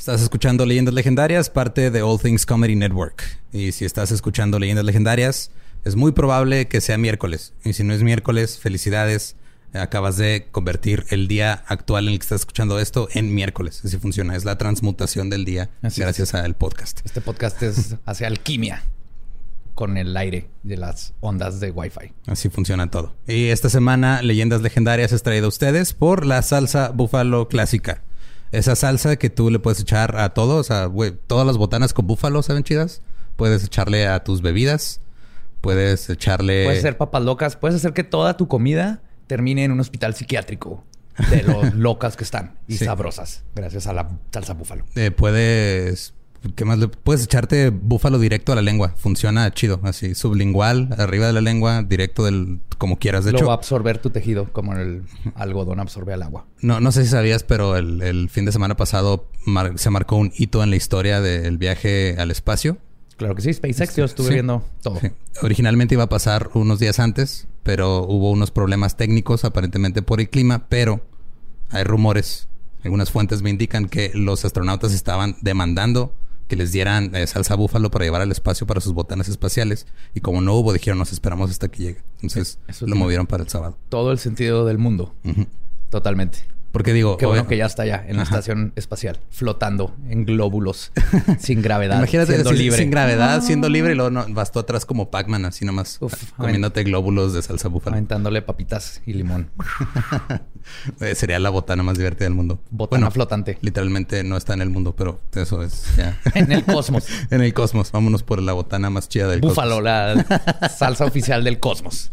Estás escuchando Leyendas Legendarias, parte de All Things Comedy Network. Y si estás escuchando Leyendas Legendarias, es muy probable que sea miércoles. Y si no es miércoles, felicidades. Acabas de convertir el día actual en el que estás escuchando esto en miércoles. Así funciona. Es la transmutación del día gracias al podcast. Este podcast es hacia alquimia con el aire de las ondas de Wi-Fi. Así funciona todo. Y esta semana, Leyendas Legendarias es traído a ustedes por la salsa búfalo clásica. Esa salsa que tú le puedes echar a todos, o sea, güey, todas las botanas con búfalo saben chidas. Puedes echarle a tus bebidas. Puedes echarle. Puedes hacer papas locas. Puedes hacer que toda tu comida termine en un hospital psiquiátrico de lo locas que están y sabrosas, gracias a la salsa búfalo. Eh, puedes ¿Qué más le puedes echarte búfalo directo a la lengua? Funciona chido, así sublingual, arriba de la lengua, directo del como quieras. De Lo hecho, va a absorber tu tejido como el algodón absorbe al agua. No, no sé si sabías, pero el, fin de semana pasado se marcó un hito en la historia del viaje al espacio. Claro que sí, SpaceX, yo estuve viendo todo. Originalmente iba a pasar unos días antes, pero hubo unos problemas técnicos aparentemente por el clima, pero hay rumores, algunas fuentes me indican que los astronautas estaban demandando que les dieran eh, salsa búfalo para llevar al espacio para sus botanas espaciales. Y como no hubo, dijeron, nos esperamos hasta que llegue. Entonces lo movieron para el sábado. Todo el sentido del mundo. Totalmente. Porque digo... Qué bueno que ya está ya en la estación espacial, flotando en glóbulos, sin gravedad. Imagínate siendo libre. Sin gravedad, siendo libre y luego no, vas tú atrás como Pac-Man, así nomás comiéndote glóbulos de salsa búfalo. Aventándole papitas y limón. Eh, sería la botana más divertida del mundo. Botana flotante. Literalmente no está en el mundo, pero eso es ya. en el cosmos. en el cosmos. Vámonos por la botana más chida del Búfalo, cosmos. la salsa oficial del cosmos.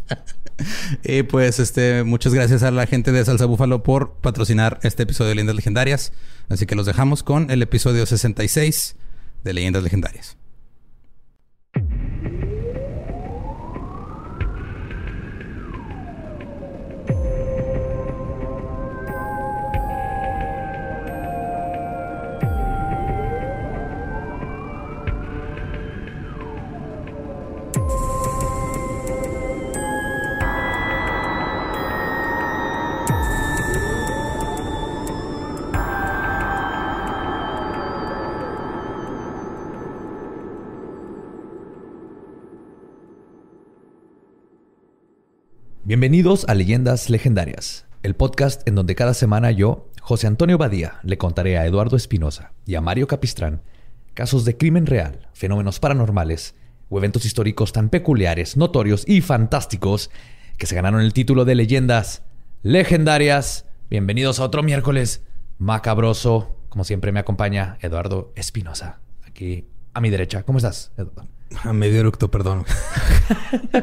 Y pues, este, muchas gracias a la gente de Salsa Búfalo por patrocinar este episodio de Leyendas Legendarias. Así que los dejamos con el episodio 66 de Leyendas Legendarias. Bienvenidos a Leyendas Legendarias, el podcast en donde cada semana yo, José Antonio Badía, le contaré a Eduardo Espinosa y a Mario Capistrán casos de crimen real, fenómenos paranormales o eventos históricos tan peculiares, notorios y fantásticos que se ganaron el título de Leyendas Legendarias. Bienvenidos a otro miércoles macabroso. Como siempre me acompaña Eduardo Espinosa, aquí a mi derecha. ¿Cómo estás, Eduardo? A medio eructo, perdón.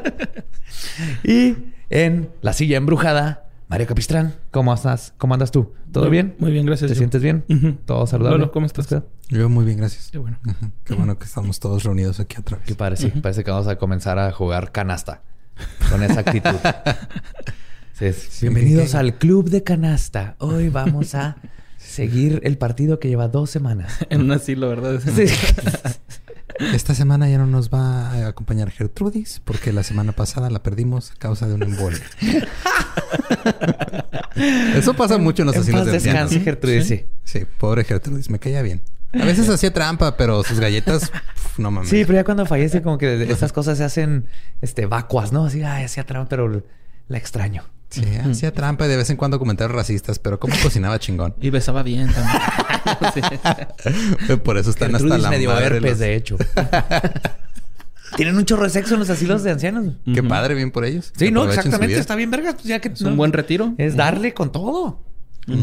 y en la silla embrujada, Mario Capistrán. ¿Cómo estás? ¿Cómo andas tú? ¿Todo bien? Muy bien, gracias. ¿Te sientes bien? ¿Todo saludable? Bueno, ¿cómo estás? Yo muy bien, gracias. Qué bueno. Qué bueno que estamos todos reunidos aquí otra vez. Qué parece. Parece que vamos a comenzar a jugar canasta con esa actitud. Bienvenidos al club de canasta. Hoy vamos a seguir el partido que lleva dos semanas. en un asilo, ¿verdad? Sí. Esta semana ya no nos va a acompañar Gertrudis porque la semana pasada la perdimos a causa de un embolio. Eso pasa mucho en los asilos de descanse, Gertrudis. ¿Sí? ¿Sí? pobre Gertrudis, me caía bien. A veces hacía trampa, pero sus galletas, no mames. Sí, pero ya cuando fallece, como que estas cosas se hacen este, vacuas, ¿no? Así, ay, hacía trampa, pero la extraño. Sí, hacía trampa y de vez en cuando comentarios racistas, pero cómo cocinaba chingón. Y besaba bien también. Por eso están hasta la medio madre herpes, de hecho. Tienen un chorro de sexo en los asilos de ancianos. Qué padre, bien por ellos. Sí, no, exactamente. Está bien, verga. Pues ya que, es un buen retiro. Es darle con todo.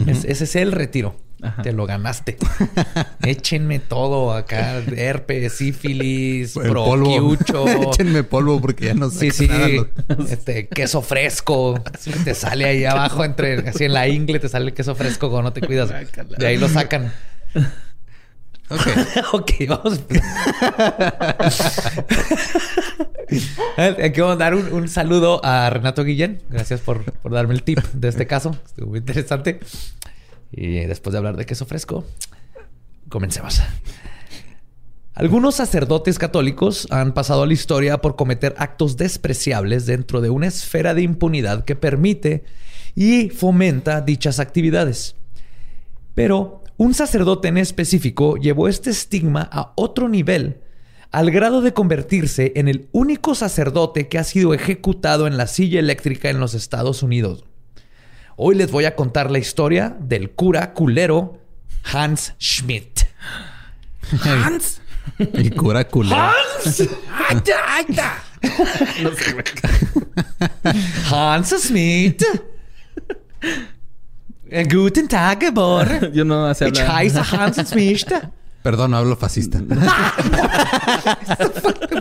ese es el retiro. Te lo ganaste. Échenme todo acá. Herpes, sífilis, proquiucho. Échenme polvo porque ya no sé Sí, sí. Este, queso fresco. te sale ahí abajo entre... Así en la ingle te sale el queso fresco cuando no te cuidas. De ahí lo sacan. Ok. ok, vamos. Aquí vamos a dar un, saludo a Renato Guillén. Gracias por, por, darme el tip de este caso. Estuvo muy interesante. Y después de hablar de queso fresco, comencemos. Algunos sacerdotes católicos han pasado a la historia por cometer actos despreciables dentro de una esfera de impunidad que permite y fomenta dichas actividades. Pero Un sacerdote en específico llevó este estigma a otro nivel, al grado de convertirse en el único sacerdote que ha sido ejecutado en la silla eléctrica en los Estados Unidos. Hoy les voy a contar la historia del cura culero Hans Schmidt. Hans. El cura culero. Hans. Hans Schmidt. Guten Tag, Gebor. Yo no sé Ich heiße Hans Schmidt. Perdón, no hablo fascista.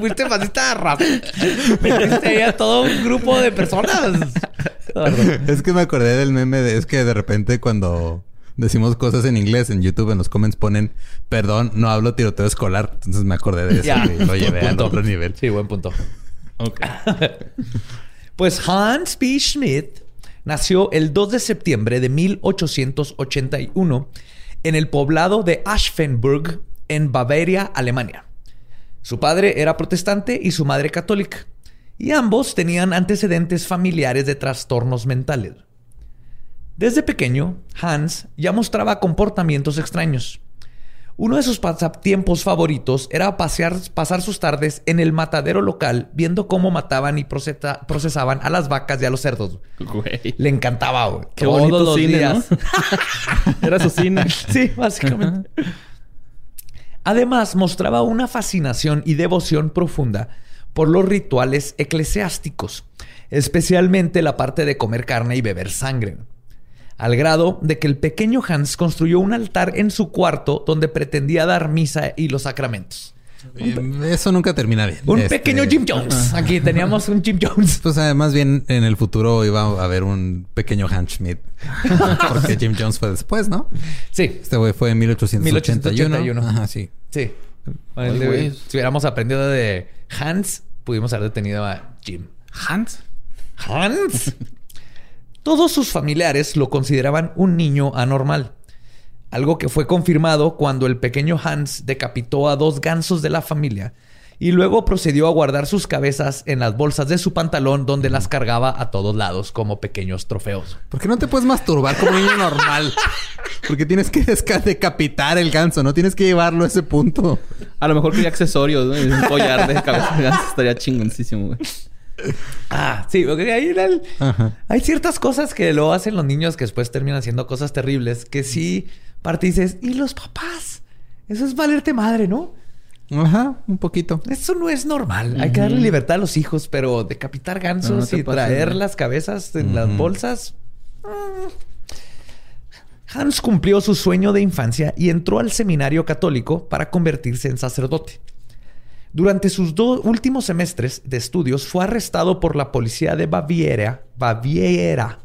Fuiste fascista rápido. Metiste ahí a todo un grupo de personas. es que me acordé del meme de... Es que de repente cuando decimos cosas en inglés en YouTube en los comments ponen perdón, no hablo tiroteo escolar. Entonces me acordé de eso y lo llevé al otro nivel. Sí, buen punto. Ok. Pues Hans B. Schmidt nació el 2 de septiembre de 1881 en el poblado de Aschenburg, en Bavaria, Alemania. Su padre era protestante y su madre católica, y ambos tenían antecedentes familiares de trastornos mentales. Desde pequeño, Hans ya mostraba comportamientos extraños. Uno de sus pasatiempos favoritos era pasear, pasar sus tardes en el matadero local viendo cómo mataban y procesa- procesaban a las vacas y a los cerdos. Güey. Le encantaba, güey. Qué Todos bonito los cine, días. ¿no? Era su cine. Sí, básicamente. Además, mostraba una fascinación y devoción profunda por los rituales eclesiásticos, especialmente la parte de comer carne y beber sangre. Al grado de que el pequeño Hans construyó un altar en su cuarto donde pretendía dar misa y los sacramentos. Eh, Eso nunca termina bien. Un Este, pequeño Jim Jones. Aquí teníamos un Jim Jones. Pues eh, más bien en el futuro iba a haber un pequeño Hans Schmidt. Porque Jim Jones fue después, ¿no? Sí, Este güey fue en 1881. 1881. Ajá, sí. sí. Si hubiéramos aprendido de Hans, pudimos haber detenido a Jim. Hans. Hans. Todos sus familiares lo consideraban un niño anormal. Algo que fue confirmado cuando el pequeño Hans decapitó a dos gansos de la familia y luego procedió a guardar sus cabezas en las bolsas de su pantalón donde las cargaba a todos lados como pequeños trofeos. ¿Por qué no te puedes masturbar como niño normal? Porque tienes que decapitar el ganso, no tienes que llevarlo a ese punto. A lo mejor quería accesorios, ¿no? Un collar de cabeza de ganso estaría chingoncísimo, güey. Ah, sí, porque ahí era el- hay ciertas cosas que lo hacen los niños que después terminan haciendo cosas terribles que sí parte dices, ¿y los papás? Eso es valerte madre, ¿no? Ajá, un poquito. Eso no es normal. Hay que darle libertad a los hijos, pero decapitar gansos No, y traer las cabezas en las bolsas. mm. Hans cumplió su sueño de infancia y entró al seminario católico para convertirse en sacerdote. Durante sus dos últimos semestres de estudios fue arrestado por la policía de Baviera, Baviera,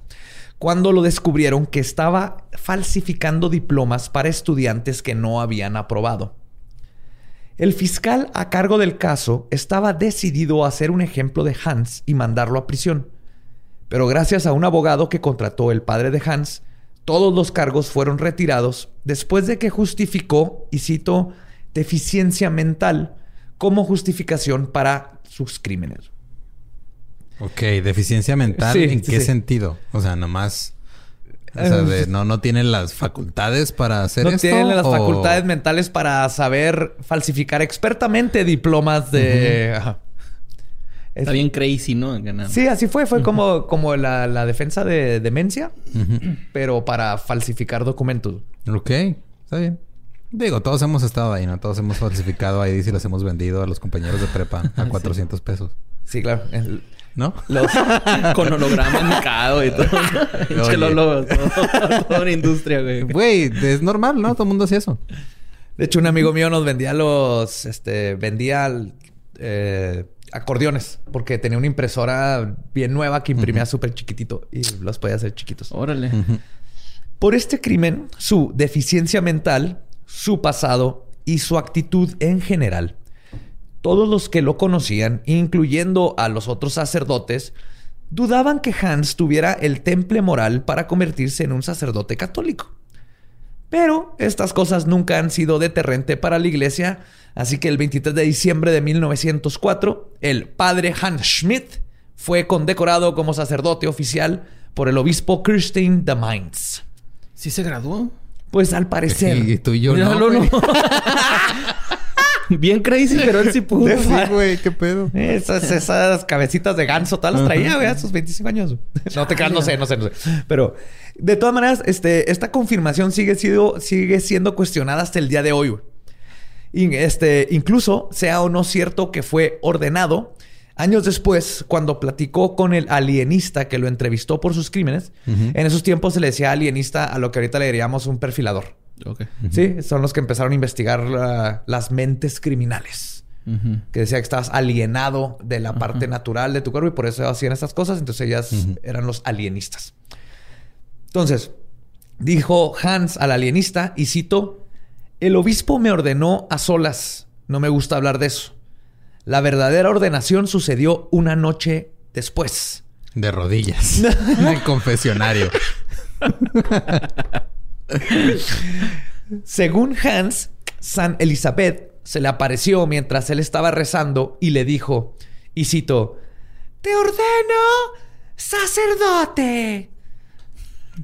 cuando lo descubrieron que estaba falsificando diplomas para estudiantes que no habían aprobado. El fiscal a cargo del caso estaba decidido a hacer un ejemplo de Hans y mandarlo a prisión. Pero gracias a un abogado que contrató el padre de Hans, todos los cargos fueron retirados después de que justificó, y cito, deficiencia mental como justificación para sus crímenes. Ok, deficiencia mental, Sí, ¿en sí, qué sí. sentido? O sea, nomás. O sea, de- no, no tienen las facultades para hacer no esto. tienen las o- facultades mentales para saber falsificar expertamente diplomas de... Ajá. Está bien crazy, ¿no? Sí, así fue. Fue como, como la, la defensa de demencia, pero para falsificar documentos. Ok, está bien. Digo, todos hemos estado ahí, ¿no? Todos hemos falsificado ID y los hemos vendido a los compañeros de prepa a 400 pesos. Sí, claro. El- ¿No? los- Con holograma enmicado y todo. Pinche Oye. Lolo, todo- Toda una industria, güey. Güey, es normal, ¿no? Todo el mundo hace eso. de hecho, un amigo mío nos vendía los... Este, vendía eh, acordeones. Porque tenía una impresora bien nueva que imprimía súper chiquitito. Y los podía hacer chiquitos. Órale. Por este crimen, su deficiencia mental, su pasado y su actitud en general, todos los que lo conocían, incluyendo a los otros sacerdotes, dudaban que Hans tuviera el temple moral para convertirse en un sacerdote católico. Pero estas cosas nunca han sido deterrente para la iglesia, así que el 23 de diciembre de 1904, el padre Hans Schmidt fue condecorado como sacerdote oficial por el obispo Kirstein de Mainz. ¿Sí se graduó? Pues al parecer. Y tú y yo no, güey. no. Bien crazy, pero él sí pudo. Sí, güey, qué pedo. Esas, esas cabecitas de ganso, todas las traía, güey, a sus 25 años. No te creas, no sé, no sé, no sé. Pero de todas maneras, este, esta confirmación sigue, sido, sigue siendo cuestionada hasta el día de hoy. güey. Este, incluso sea o no cierto que fue ordenado, años después, cuando platicó con el alienista que lo entrevistó por sus crímenes, en esos tiempos se le decía alienista a lo que ahorita le diríamos un perfilador. Ok. Sí, son los que empezaron a investigar la- las mentes criminales que decía que estabas alienado de la parte natural de tu cuerpo y por eso hacían estas cosas. Entonces ellas eran los alienistas. Entonces, dijo Hans al alienista, y cito, el obispo me ordenó a solas. No me gusta hablar de eso. La verdadera ordenación sucedió una noche después. De rodillas. en el confesionario. Según Hans, San Elizabeth se le apareció mientras él estaba rezando y le dijo, y cito, Te ordeno sacerdote.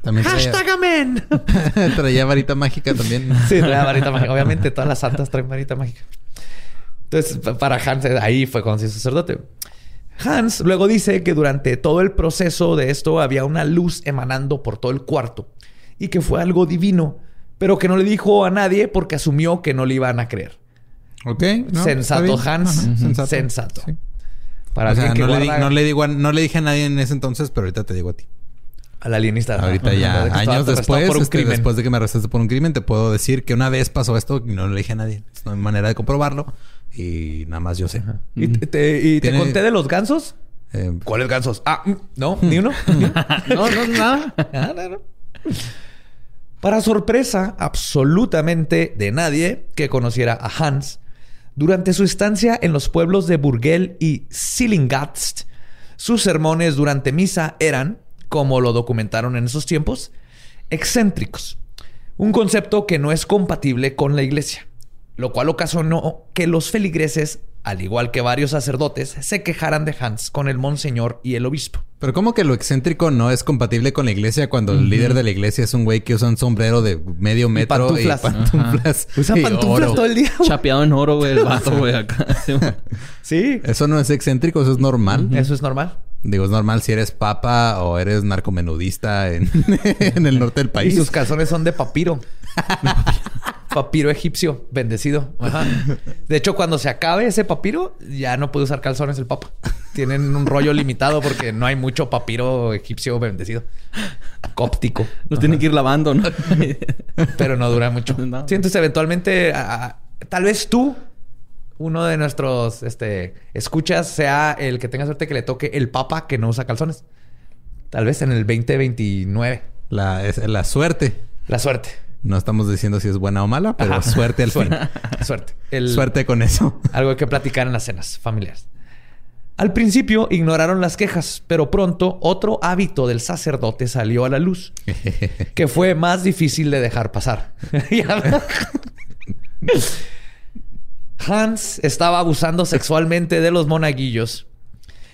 También traía, Hashtag amén. traía varita mágica también. Sí, traía varita mágica. Obviamente todas las santas traen varita mágica. Entonces, pa- para Hans, eh, ahí fue cuando se hizo sacerdote. Hans luego dice que durante todo el proceso de esto había una luz emanando por todo el cuarto y que fue algo divino, pero que no le dijo a nadie porque asumió que no le iban a creer. Ok. ¿no? sensato. Hans. Ajá, Sensato. sensato. Sí. Para O sea, alguien que no, le di- guarda no le digo a- no le dije a nadie en ese entonces, pero ahorita te digo a ti. al alienista. Ahorita ya, De años después, por un este, crimen. después de que me arrestaste por un crimen, te puedo decir que una vez pasó esto y no le dije a nadie. No hay manera de comprobarlo y nada más yo sé. ¿Y te, te- y te conté de los gansos? Eh, ¿Cuáles gansos? Ah, mm, no, ni uno. Ni uno. No, no, nada. Ah, no, no. Para sorpresa absolutamente de nadie que conociera a Hans, durante su estancia en los pueblos de Burgel y Sillingatst, sus sermones durante misa eran, como lo documentaron en esos tiempos, excéntricos. Un concepto que no es compatible con la iglesia, lo cual ocasionó que los feligreses, al igual que varios sacerdotes, se quejaran de Hans con el monseñor y el obispo. pero como que lo excéntrico no es compatible con la iglesia cuando el líder de la iglesia es un güey que usa un sombrero de medio metro y pantuflas. pantuflas. Usa y pantuflas oro. todo el día. güey. Chapeado en oro, güey, el vato, güey, acá. Sí, Eso no es excéntrico, eso es normal. eso es normal. Digo, es normal si eres papa o eres narcomenudista en, en el norte del Y país. sus calzones son de papiro. papiro egipcio, bendecido. Ajá. De hecho, cuando se acabe ese papiro, ya no puede usar calzones el papa. Tienen un rollo limitado porque no hay mucho papiro egipcio bendecido. Cóptico. Lo tienen que ir lavando, ¿no? Pero no dura mucho. No. Sí, entonces eventualmente, a- a- tal vez tú, uno de nuestros este, escuchas, sea el que tenga suerte que le toque el papa que no usa calzones. Tal vez en el 2029. La, es, la suerte. La suerte. No estamos diciendo si es buena o mala, pero Ajá. suerte al fin. Suerte. Suerte. El- Suerte con eso. Algo que platicar en las cenas familiares. Al principio ignoraron las quejas, pero pronto otro hábito del sacerdote salió a la luz, que fue más difícil de dejar pasar. Hans estaba abusando sexualmente de los monaguillos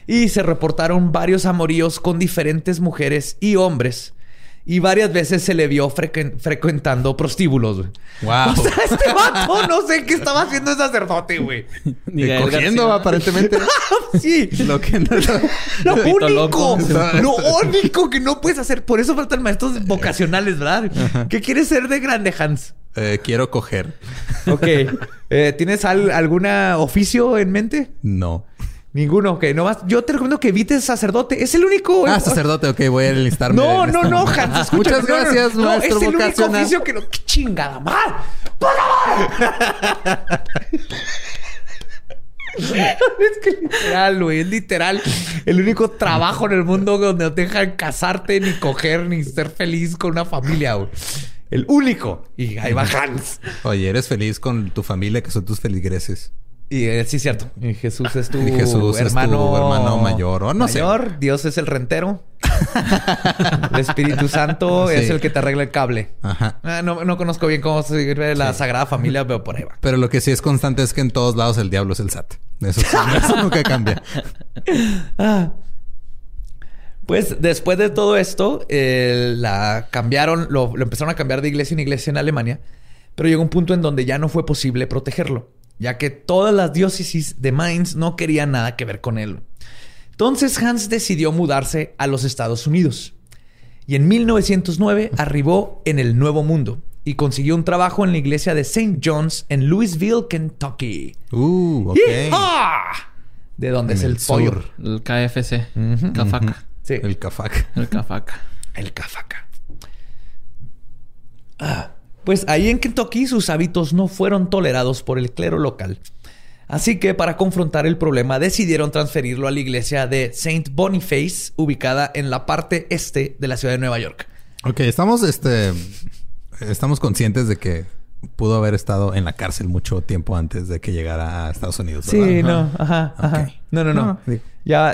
y se reportaron varios amoríos con diferentes mujeres y hombres. Y varias veces se le vio frecuentando prostíbulos. güey. wow. O sea, este vato no sé qué estaba haciendo el sacerdote, güey. Cogiendo, aparentemente. Sí. Lo que no... Lo Pito único, loco. lo único que no puedes hacer. Por eso faltan maestros vocacionales, ¿verdad? ¿Qué quieres ser de grande, Hans? Eh, quiero coger. Ok. Eh, ¿Tienes al- alguna oficio en mente? No. Ninguno. Ok, nomás. Yo te recomiendo que evites sacerdote. Es el único. Ah, sacerdote, ok, voy a enlistarme. No, no, no. Hans. escúchame. Muchas No, no, gracias, no, maestro es el único oficio que no. ¡Qué chingada mal! ¡Por favor! es que literal, güey. Es literal el único trabajo en el mundo donde no te dejan casarte, ni coger, ni ser feliz con una familia, güey. El único. Y ahí va Hans. Oye, eres feliz con tu familia, que son tus feligreses. Y eh, sí, cierto. Y Jesús es tu es tu hermano, hermano mayor, o no sé. mayor. Dios es el rentero. el Espíritu Santo es el que te arregla el cable. Ajá. Ah, no, no conozco bien cómo se sirve la Sí. Sagrada Familia, pero por ahí va. Pero lo que sí es constante es que en todos lados el diablo es el SAT. Eso, sí, eso nunca cambia. Ah. Pues después de todo esto, eh, la cambiaron, lo, lo empezaron a cambiar de iglesia en iglesia en Alemania, pero llegó un punto en donde ya no fue posible protegerlo, ya que todas las diócesis de Mainz no querían nada que ver con él. Entonces Hans decidió mudarse a los Estados Unidos y en 1909 arribó en el Nuevo Mundo y consiguió un trabajo en la iglesia de St. John's en Louisville, Kentucky. Uh. De donde En es el, el pollo. sur. El KFC. Cafaca. Sí. El cafac. El Cafaca. El cafaca. Ah, pues ahí en Kentucky sus hábitos no fueron tolerados por el clero local. Así que para confrontar el problema decidieron transferirlo a la iglesia de Saint Boniface, ubicada en la parte este de la ciudad de Nueva York. Ok, estamos, este, estamos conscientes de que pudo haber estado en la cárcel mucho tiempo antes de que llegara a Estados Unidos. Sí, no, ajá, ajá. No, no, no. No. Ya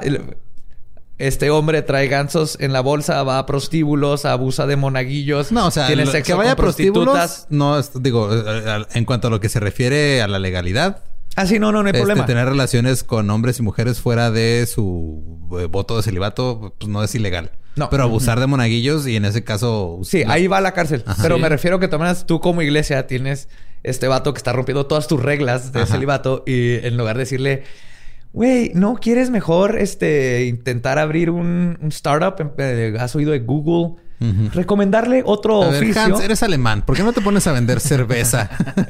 este hombre trae gansos en la bolsa, va a prostíbulos, abusa de monaguillos. No, o sea, tiene sexo que vaya a con prostitutas. prostíbulos, no, digo, eh, en cuanto a lo que se refiere a la legalidad, Ah, sí, no, no, no hay este, problema. tener relaciones con hombres y mujeres fuera de su eh, voto de celibato, pues no es ilegal. No. Pero abusar de monaguillos y en ese caso... Sí, ahí va a la cárcel. Ajá. Pero Sí. me refiero que también tú como iglesia tienes este vato que está rompiendo todas tus reglas de Ajá. celibato y en lugar de decirle, güey, ¿no quieres mejor este intentar abrir un, un startup? Eh, ¿Has oído de Google? Recomendarle otro A ver, oficio. Hans, eres alemán. ¿Por qué no te pones a vender cerveza?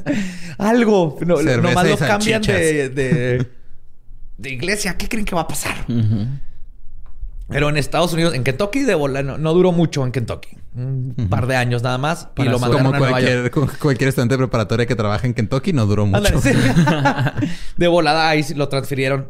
Algo. No, Cerveza nomás lo cambian de, de, de iglesia. ¿Qué creen que va a pasar? Pero en Estados Unidos, en Kentucky, de bola, no, no duró mucho en Kentucky. Un par de años nada más. Y lo mandaron Como a Nueva York. cualquier, como cualquier estudiante de preparatoria que trabaja en Kentucky, no duró mucho. Sí. de volada ahí lo transfirieron.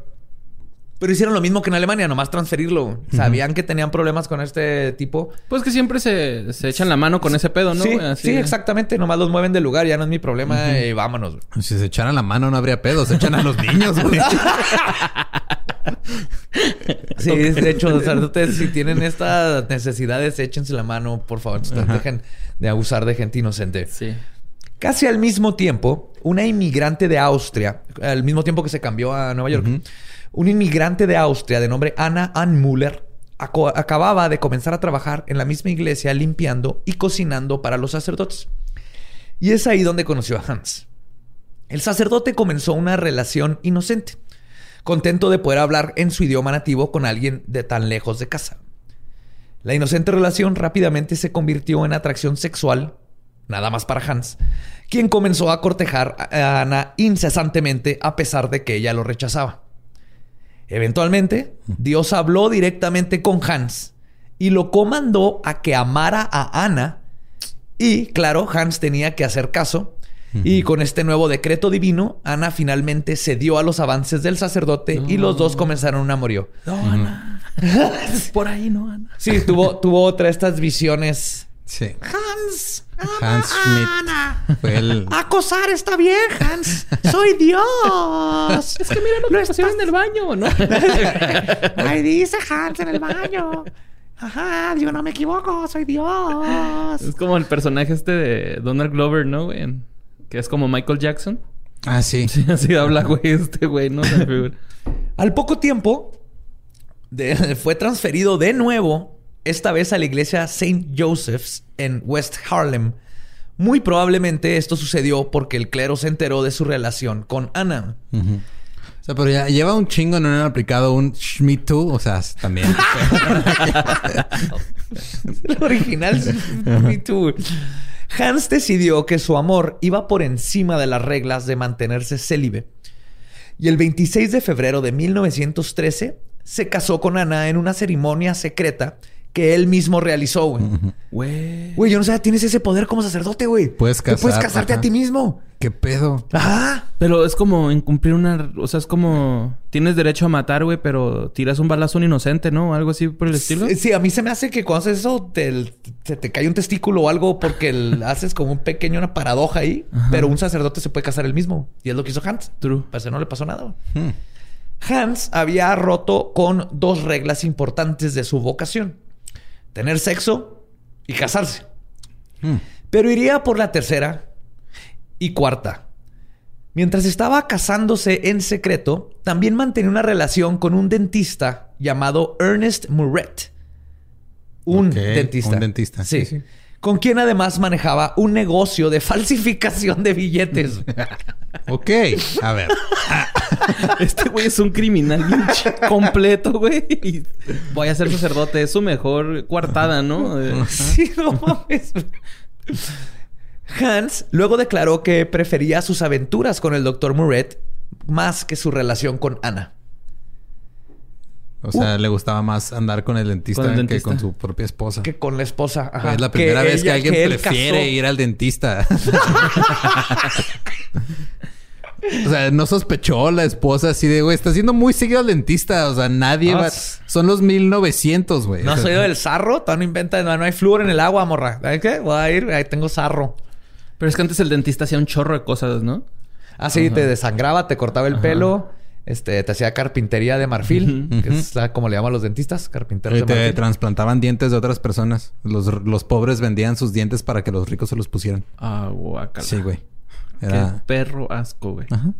Pero hicieron lo mismo que en Alemania, nomás transferirlo. Sabían que tenían problemas con este tipo. Pues que siempre se, se echan la mano con ese pedo, ¿no? sí? Así sí, exactamente. Nomás los mueven del lugar, ya no es mi problema y vámonos. Si se echaran la mano no habría pedo. Se echan a los niños, güey. Sí, de hecho, sacerdotes, si tienen estas necesidades, échense la mano, por favor. Dejen de abusar de gente inocente. Sí. Casi al mismo tiempo, una inmigrante de Austria, al mismo tiempo que se cambió a Nueva York, una inmigrante de Austria de nombre Anna Anmuller aco- acababa de comenzar a trabajar en la misma iglesia limpiando y cocinando para los sacerdotes. Y es ahí donde conoció a Hans. El sacerdote comenzó una relación inocente, contento de poder hablar en su idioma nativo con alguien de tan lejos de casa. La inocente relación rápidamente se convirtió en atracción sexual, nada más para Hans, quien comenzó a cortejar a Ana incesantemente a pesar de que ella lo rechazaba. Eventualmente, Dios habló directamente con Hans y lo comandó a que amara a Ana y, claro, Hans tenía que hacer caso. Y con este nuevo decreto divino, Ana finalmente cedió a los avances del sacerdote y los dos comenzaron un amorío. No, Ana. Por ahí, ¿no, Ana? Sí, tuvo, tuvo otra de estas visiones. Sí. Hans, Hans Schmidt. Fue el... acosar está bien, Hans. Soy Dios. Es que mira lo que pasó en el baño, ¿no? Ahí dice Hans en el baño. Ajá, digo, no me equivoco, soy Dios. es como el personaje este de Donald Glover, ¿no, güey? Que es como Michael Jackson. Ah, sí. Sí, así habla, güey, este güey, ¿no? Me. Al poco tiempo, de- fue transferido de nuevo, esta vez a la iglesia St. Joseph's en West Harlem. Muy probablemente esto sucedió porque el clero se enteró de su relación con Ana. Ujú. O sea, pero ya lleva un chingo no han aplicado un Schmidt. O sea, también. El original Me Too. Hans decidió que su amor iba por encima de las reglas de mantenerse célibe. Y el 26 de febrero de 1913 se casó con Ana en una ceremonia secreta que él mismo realizó, güey. Güey. Güey, yo no sé, tienes ese poder como sacerdote, güey. Puedes Tú puedes casar, casarte ajá. a ti mismo. ¿Qué pedo? Ajá. Pero es como incumplir una... O sea, es como... Tienes derecho a matar, güey, pero tiras un balazo a un inocente, ¿no? Algo así por el estilo. Sí, sí, a mí se me hace que cuando haces eso te, se te cae un testículo o algo porque el- haces como un pequeño, una paradoja ahí. Ajá. Pero un sacerdote se puede casar él mismo. Y es lo que hizo Hans. True. Pues no le pasó nada. Hmm. Hans había roto con dos reglas importantes de su vocación. Tener sexo y casarse. Hmm. Pero iría por la tercera y cuarta. Mientras estaba casándose en secreto, también mantenía una relación con un dentista llamado Ernest Muret. Un dentista. un dentista. Sí. Sí, sí. Con quien además manejaba un negocio de falsificación de billetes. Ok. A ver. Este güey es un criminal completo, güey. Y voy a ser sacerdote. Es su mejor coartada, ¿no? Eh, sí, no mames. Hans luego declaró que prefería sus aventuras con el doctor Muret más que su relación con Ana. O sea, le gustaba más andar con el dentista, Con el que con su propia esposa. Que con la esposa. Ajá. es la primera vez que alguien prefiere casó. ir al dentista. o sea, no sospechó la esposa así de, güey, está siendo muy seguido al dentista. O sea, nadie No, va... Son los 1900, güey. No O sea, soy yo del sarro, todavía no inventa, no, no hay flúor en el agua, morra. ¿Sabes qué? Voy a ir, ahí tengo sarro. Pero es que antes el dentista hacía un chorro de cosas, ¿no? Así te desangraba, te cortaba el pelo, este, te hacía carpintería de marfil, que es la- como le llaman los dentistas, carpinteros Y de te marfil. trasplantaban dientes de otras personas. Los, los pobres vendían sus dientes para que los ricos se los pusieran. Ah, guacala. Sí, güey. Qué Era... perro asco, güey. Ajá.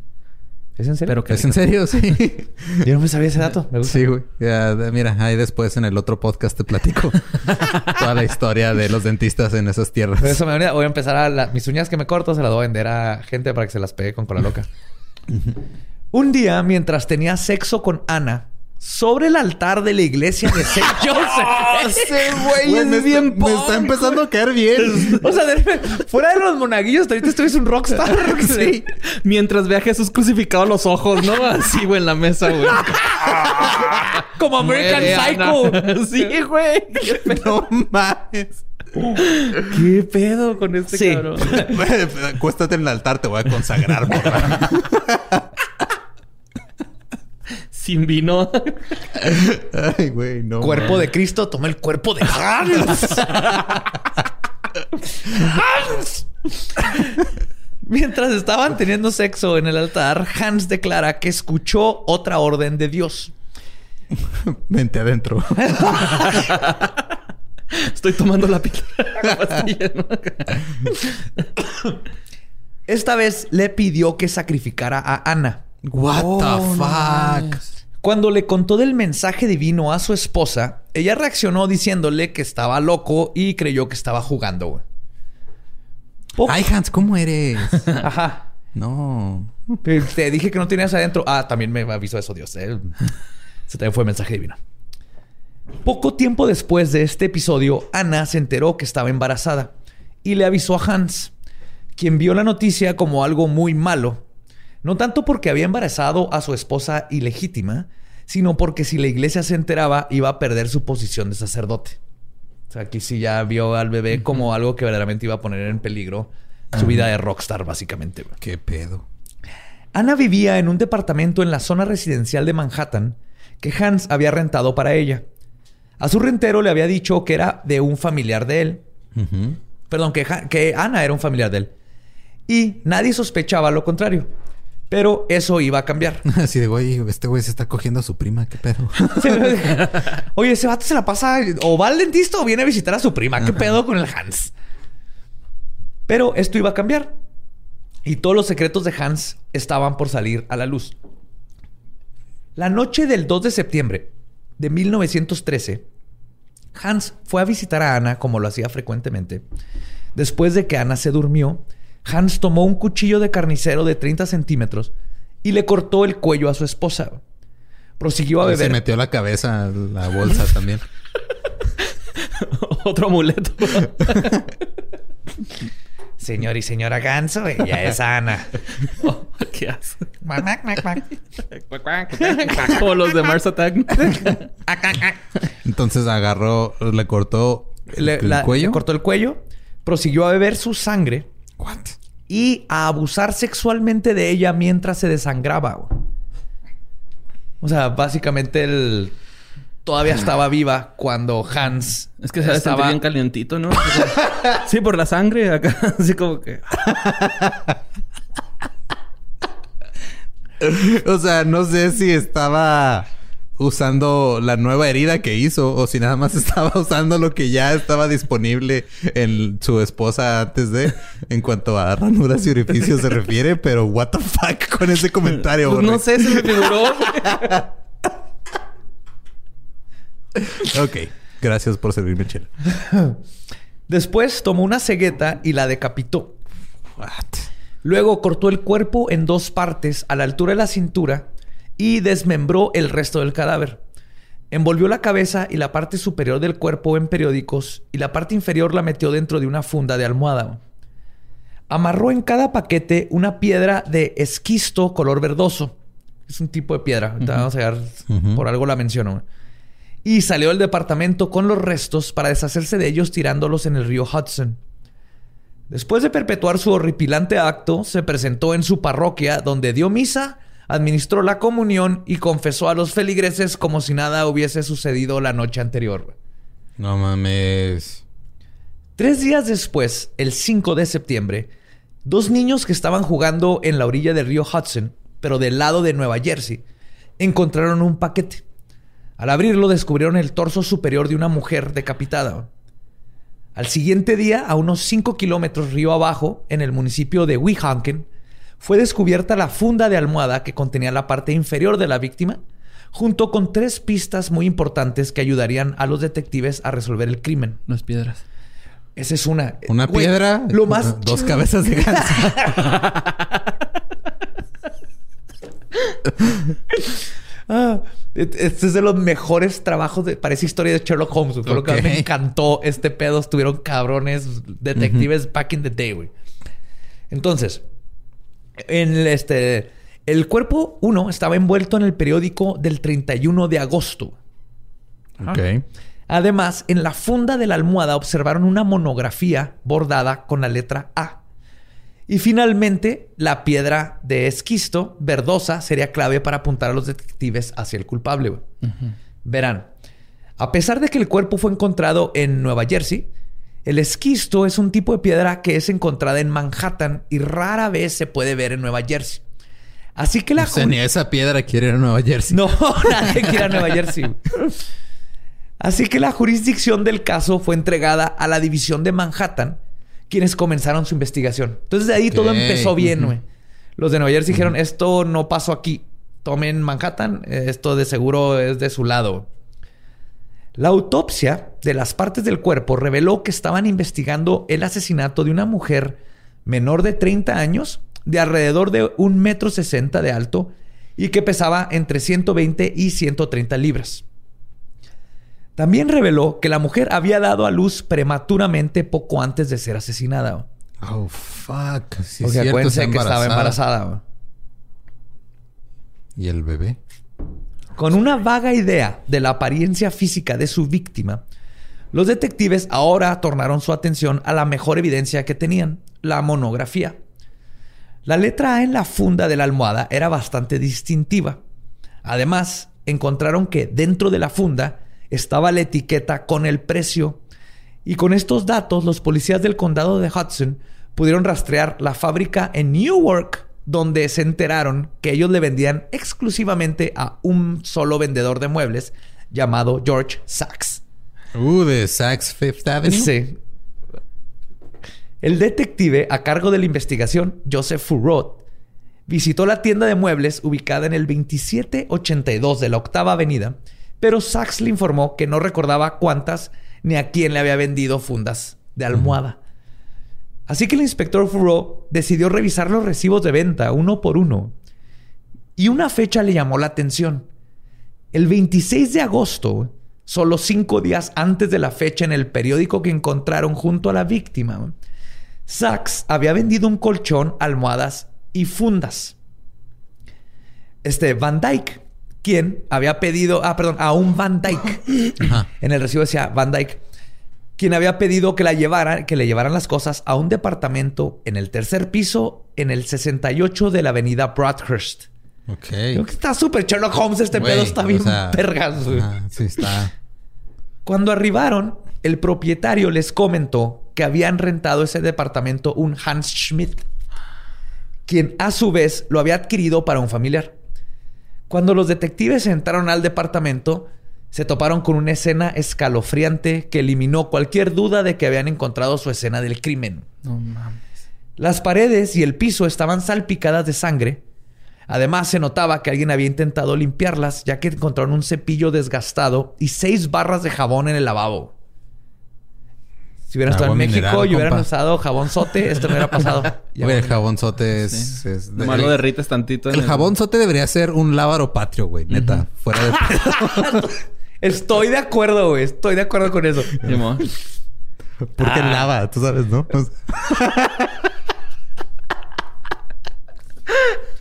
¿Es en serio? Pero que ¿Es en serio? Sí. Yo no me sabía ese dato. Me gusta. Sí, güey. Ya, de- mira, ahí después en el otro podcast te platico toda la historia de los dentistas en esas tierras. Por eso me venía- voy a empezar a... la- mis uñas que me corto se las voy a vender a gente para que se las pegue con cola loca. Un día, mientras tenía sexo con Ana, sobre el altar de la iglesia de St. Joseph. Ese güey es bien Me está empezando a caer bien. o sea, de- fuera de los monaguillos, ahorita estuviste un rockstar. Sí. Mientras ve a Jesús crucificado los ojos, ¿no? Así, güey, en la mesa, güey. Como American Muere Psycho. Sí, güey. no mames. ¿Qué pedo con este Sí. cabrón? Acuéstate en el altar, te voy a consagrar, morra. Sin vino. Ay, güey, no. Cuerpo de Cristo, toma el cuerpo de Hans. Hans. Mientras estaban teniendo sexo en el altar, Hans declara que escuchó otra orden de Dios. Vente adentro. Estoy tomando la pastilla, ¿no? Esta vez le pidió que sacrificara a Ana. What Oh, the no fuck? Cuando le contó del mensaje divino a su esposa, ella reaccionó diciéndole que estaba loco y creyó que estaba jugando. güey. Po- Ay, Hans, ¿cómo eres? Ajá. No. Te dije que no tenías adentro. Ah, también me avisó eso Dios. eh. Ese también fue mensaje divino. Poco tiempo después de este episodio, Ana se enteró que estaba embarazada y le avisó a Hans, quien vio la noticia como algo muy malo. No tanto porque había embarazado a su esposa ilegítima, sino porque si la iglesia se enteraba iba a perder su posición de sacerdote. O sea, aquí sí ya vio al bebé como algo que verdaderamente iba a poner en peligro su vida de rockstar, básicamente. Qué pedo. Ana vivía en un departamento en la zona residencial de Manhattan que Hans había rentado para ella. A su rentero le había dicho que era de un familiar de él. Perdón, que Ana era un familiar de él. Y nadie sospechaba lo contrario. Pero eso iba a cambiar. Así de, güey, este güey se está cogiendo a su prima. ¿Qué pedo? Oye, ese vato se la pasa o va al dentista o viene a visitar a su prima. ¿Qué pedo con el Hans? Pero esto iba a cambiar. Y todos los secretos de Hans estaban por salir a la luz. La noche del 2 de septiembre de 1913, Hans fue a visitar a Ana como lo hacía frecuentemente. Después de que Ana se durmió, Hans tomó un cuchillo de carnicero de 30 centímetros y le cortó el cuello a su esposa. Prosiguió a beber. Se metió la cabeza a la bolsa también. Otro amuleto. Señor y señora Ganso, ella es Ana. Oh, ¿Qué haces? Mac, mac, mac, mac. Como los de Mars Attack. Entonces agarró, le cortó Le, el la- cuello. le cortó el cuello, prosiguió a beber su sangre What? y a abusar sexualmente de ella mientras se desangraba. güey. O sea, básicamente él todavía estaba viva cuando Hans Es que se estaba bien calientito, ¿no? Sí, por la sangre acá. Así como que... O sea, no sé si estaba usando la nueva herida que hizo o si nada más estaba usando lo que ya estaba disponible en su esposa antes de en cuanto a ranuras y orificios se refiere, pero what the fuck con ese comentario, Pues no sé, se me figuró. Ok. Gracias por servirme chela. Después tomó una cegueta y la decapitó. Luego cortó el cuerpo en dos partes a la altura de la cintura y desmembró el resto del cadáver. Envolvió la cabeza y la parte superior del cuerpo en periódicos y la parte inferior la metió dentro de una funda de almohada. Amarró en cada paquete una piedra de esquisto color verdoso. Es un tipo de piedra. Vamos a ver, por algo la menciono. Y salió del departamento con los restos para deshacerse de ellos tirándolos en el río Hudson. Después de perpetuar su horripilante acto, se presentó en su parroquia donde dio misa administró la comunión y confesó a los feligreses como si nada hubiese sucedido la noche anterior. No mames. Tres días después, el 5 de septiembre, dos niños que estaban jugando en la orilla del río Hudson, pero del lado de Nueva Jersey, encontraron un paquete. Al abrirlo descubrieron el torso superior de una mujer decapitada. Al siguiente día, a unos 5 kilómetros río abajo, en el municipio de Weehawken, fue descubierta la funda de almohada que contenía la parte inferior de la víctima, junto con tres pistas muy importantes que ayudarían a los detectives a resolver el crimen. Las piedras. Esa es una. Una piedra. Lo más. Dos cabezas de ganso. ah, este es de los mejores trabajos de, para esa historia de Sherlock Holmes. Lo que me encantó este pedo. Estuvieron cabrones detectives back in the day, güey. Entonces, en este, el cuerpo 1 estaba envuelto en el periódico del 31 de agosto. Además, en la funda de la almohada observaron una monografía bordada con la letra A. Y finalmente, la piedra de esquisto verdosa sería clave para apuntar a los detectives hacia el culpable. Verán, a pesar de que el cuerpo fue encontrado en Nueva Jersey, el esquisto es un tipo de piedra que es encontrada en Manhattan y rara vez se puede ver en Nueva Jersey. Así que la... O ni esa piedra quiere ir a Nueva Jersey. No, nadie quiere ir a Nueva Jersey. Así que la jurisdicción del caso fue entregada a la división de Manhattan, quienes comenzaron su investigación. Entonces de ahí todo empezó bien, güey. Los de Nueva Jersey dijeron, esto no pasó aquí. Tomen Manhattan, esto de seguro es de su lado. La autopsia de las partes del cuerpo reveló que estaban investigando el asesinato de una mujer menor de 30 años, de alrededor de un metro sesenta de alto y que pesaba entre 120 y 130 libras. También reveló que la mujer había dado a luz prematuramente poco antes de ser asesinada. Oh, fuck. Sí, o sea, que estaba embarazada. ¿Y el bebé? Con una vaga idea de la apariencia física de su víctima, los detectives ahora tornaron su atención a la mejor evidencia que tenían, la monografía. La letra A en la funda de la almohada era bastante distintiva. Además, encontraron que dentro de la funda estaba la etiqueta con el precio. Y con estos datos, los policías del condado de Hudson pudieron rastrear la fábrica en Newark donde se enteraron que ellos le vendían exclusivamente a un solo vendedor de muebles llamado George Sachs. Uh, de Sachs Fifth Avenue. Sí. El detective a cargo de la investigación, Joseph Furrot, visitó la tienda de muebles ubicada en el 2782 de la Octava Avenida, pero Sachs le informó que no recordaba cuántas ni a quién le había vendido fundas de almohada. Así que el inspector Furrow decidió revisar los recibos de venta uno por uno. Y una fecha le llamó la atención. El 26 de agosto, solo cinco días antes de la fecha en el periódico que encontraron junto a la víctima, Sachs había vendido un colchón, almohadas y fundas. Este Van Dyke, quien había pedido, ah, perdón, a un Van Dyke. En el recibo decía Van Dyke quien había pedido que la llevaran, que le llevaran las cosas a un departamento en el tercer piso, en el 68 de la avenida Broadhurst. Ok. está súper Sherlock Holmes este pedo, está bien pergas. sí, está. Cuando arribaron, el propietario les comentó que habían rentado ese departamento un Hans Schmidt, quien a su vez lo había adquirido para un familiar. Cuando los detectives entraron al departamento, se toparon con una escena escalofriante que eliminó cualquier duda de que habían encontrado su escena del crimen. No mames. Las paredes y el piso estaban salpicadas de sangre, Además, se notaba que alguien había intentado limpiarlas, ya que encontraron un cepillo desgastado y seis barras de jabón en el lavabo. Si hubieran estado en México mineral, y hubieran compa. usado jabón sote, esto no hubiera pasado. Ya, el jabón sote es... es- Nomás lo derrites tantito. en el jabón sote debería ser un lábaro patrio, güey. Neta. Fuera de... Estoy de acuerdo, güey. Estoy de acuerdo con eso. Porque Ah. lava, tú sabes, ¿no?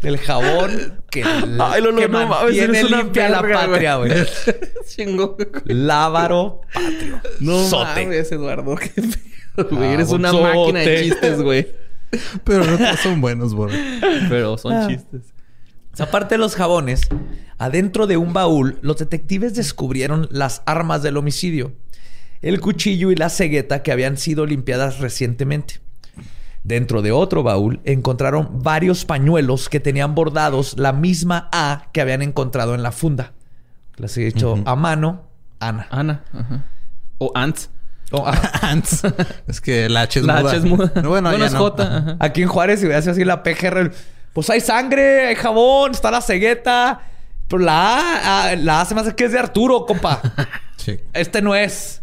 El jabón que, Ay, Lolo, que no mantiene una limpia la patria, güey. Chingo. Lávaro patrio. No Sote. mames, Eduardo. Qué pedo, güey. Eres una máquina de chistes, güey. Pero no todos son buenos, güey. Pero son Ah. chistes. Aparte de los jabones, adentro de un baúl, los detectives descubrieron las armas del homicidio, el cuchillo y la cegueta que habían sido limpiadas recientemente. Dentro de otro baúl encontraron varios pañuelos que tenían bordados la misma A que habían encontrado en la funda. Les he dicho Ujú. a mano, Ana. Ana. Ajá. O Ants. Oh, ah. Ants. Es que la H es La muda. H es muda. No, bueno, ya es no. J. Ajá. Aquí en Juárez, si hubiera sido así la PGR, pues hay sangre, hay jabón, está la cegueta. Pero la A, ah, la A se me hace que es de Arturo, compa. Sí. Este no es.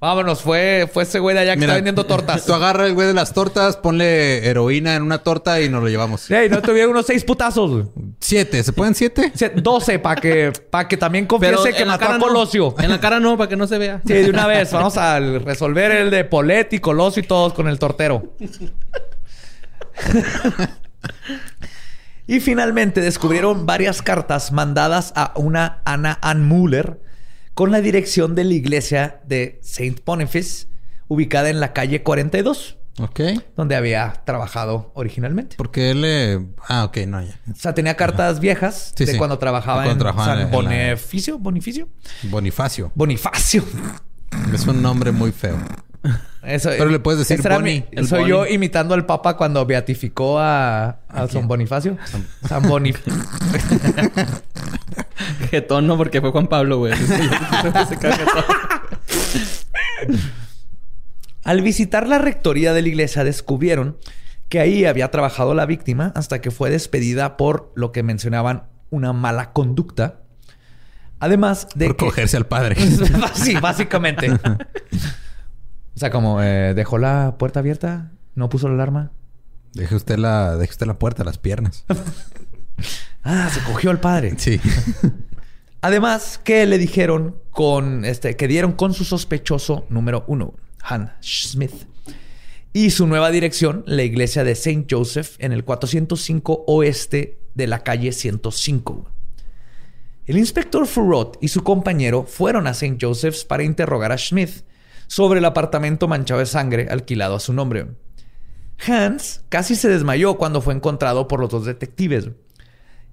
Vámonos, fue, fue ese güey de allá que Mira, está vendiendo tortas. Tú agarra el güey de las tortas, ponle heroína en una torta y nos lo llevamos. Ey, no tuvieron unos seis putazos. güey. Siete. ¿Se pueden siete? Doce para que, pa' que también confiese que en la mató a no. Colosio. En la cara no, para que no se vea. Sí, de una vez. Vamos a resolver el de Polet y Colosio y todos con el tortero. y finalmente descubrieron varias cartas mandadas a una Anna Ann Muller con la dirección de la iglesia de Saint Boniface, ubicada en la calle 42, Ok. donde había trabajado originalmente. Porque él le... Ah, ok. No, ya. O sea, tenía cartas viejas Sí, de sí. cuando trabajaba De cuando en San en la- Bonificio. ¿Bonificio? Bonifacio. Bonifacio. Es un nombre muy feo. Eso, Pero le puedes decir Boni, mi- soy yo imitando al Papa cuando beatificó a, a San Bonifacio. San Bonifacio. Jetón no, porque fue Juan Pablo, güey. Al visitar la rectoría de la iglesia descubrieron que ahí había trabajado la víctima hasta que fue despedida por lo que mencionaban una mala conducta. Además de Por que... cogerse al padre. sí, básicamente. O sea, como eh, dejó la puerta abierta, no puso la alarma. Deje usted la, deje usted la puerta, las piernas. Ah, se cogió al padre. Sí. Además, que le dijeron con este, que dieron con su sospechoso número uno, Han Smith. Y su nueva dirección, la iglesia de St. Joseph, en el 405 oeste de la calle 105. El inspector Furrot y su compañero fueron a St. Joseph's para interrogar a Smith sobre el apartamento manchado de sangre alquilado a su nombre. Hans casi se desmayó cuando fue encontrado por los dos detectives.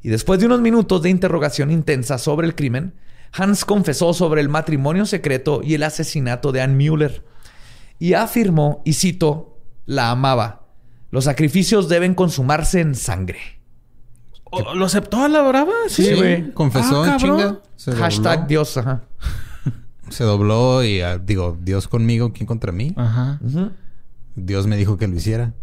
Y después de unos minutos de interrogación intensa sobre el crimen, Hans confesó sobre el matrimonio secreto y el asesinato de Ann Müller. Y afirmó, y cito, la amaba. Los sacrificios deben consumarse en sangre. ¿O- ¿Lo aceptó a la brava? Sí, güey. Confesó Ah, en cabrón. chinga. Se Hashtag dobló. Dios, ajá. Se dobló y ah, digo, Dios conmigo, ¿quién contra mí? Ajá. Ujú. Dios me dijo que lo hiciera.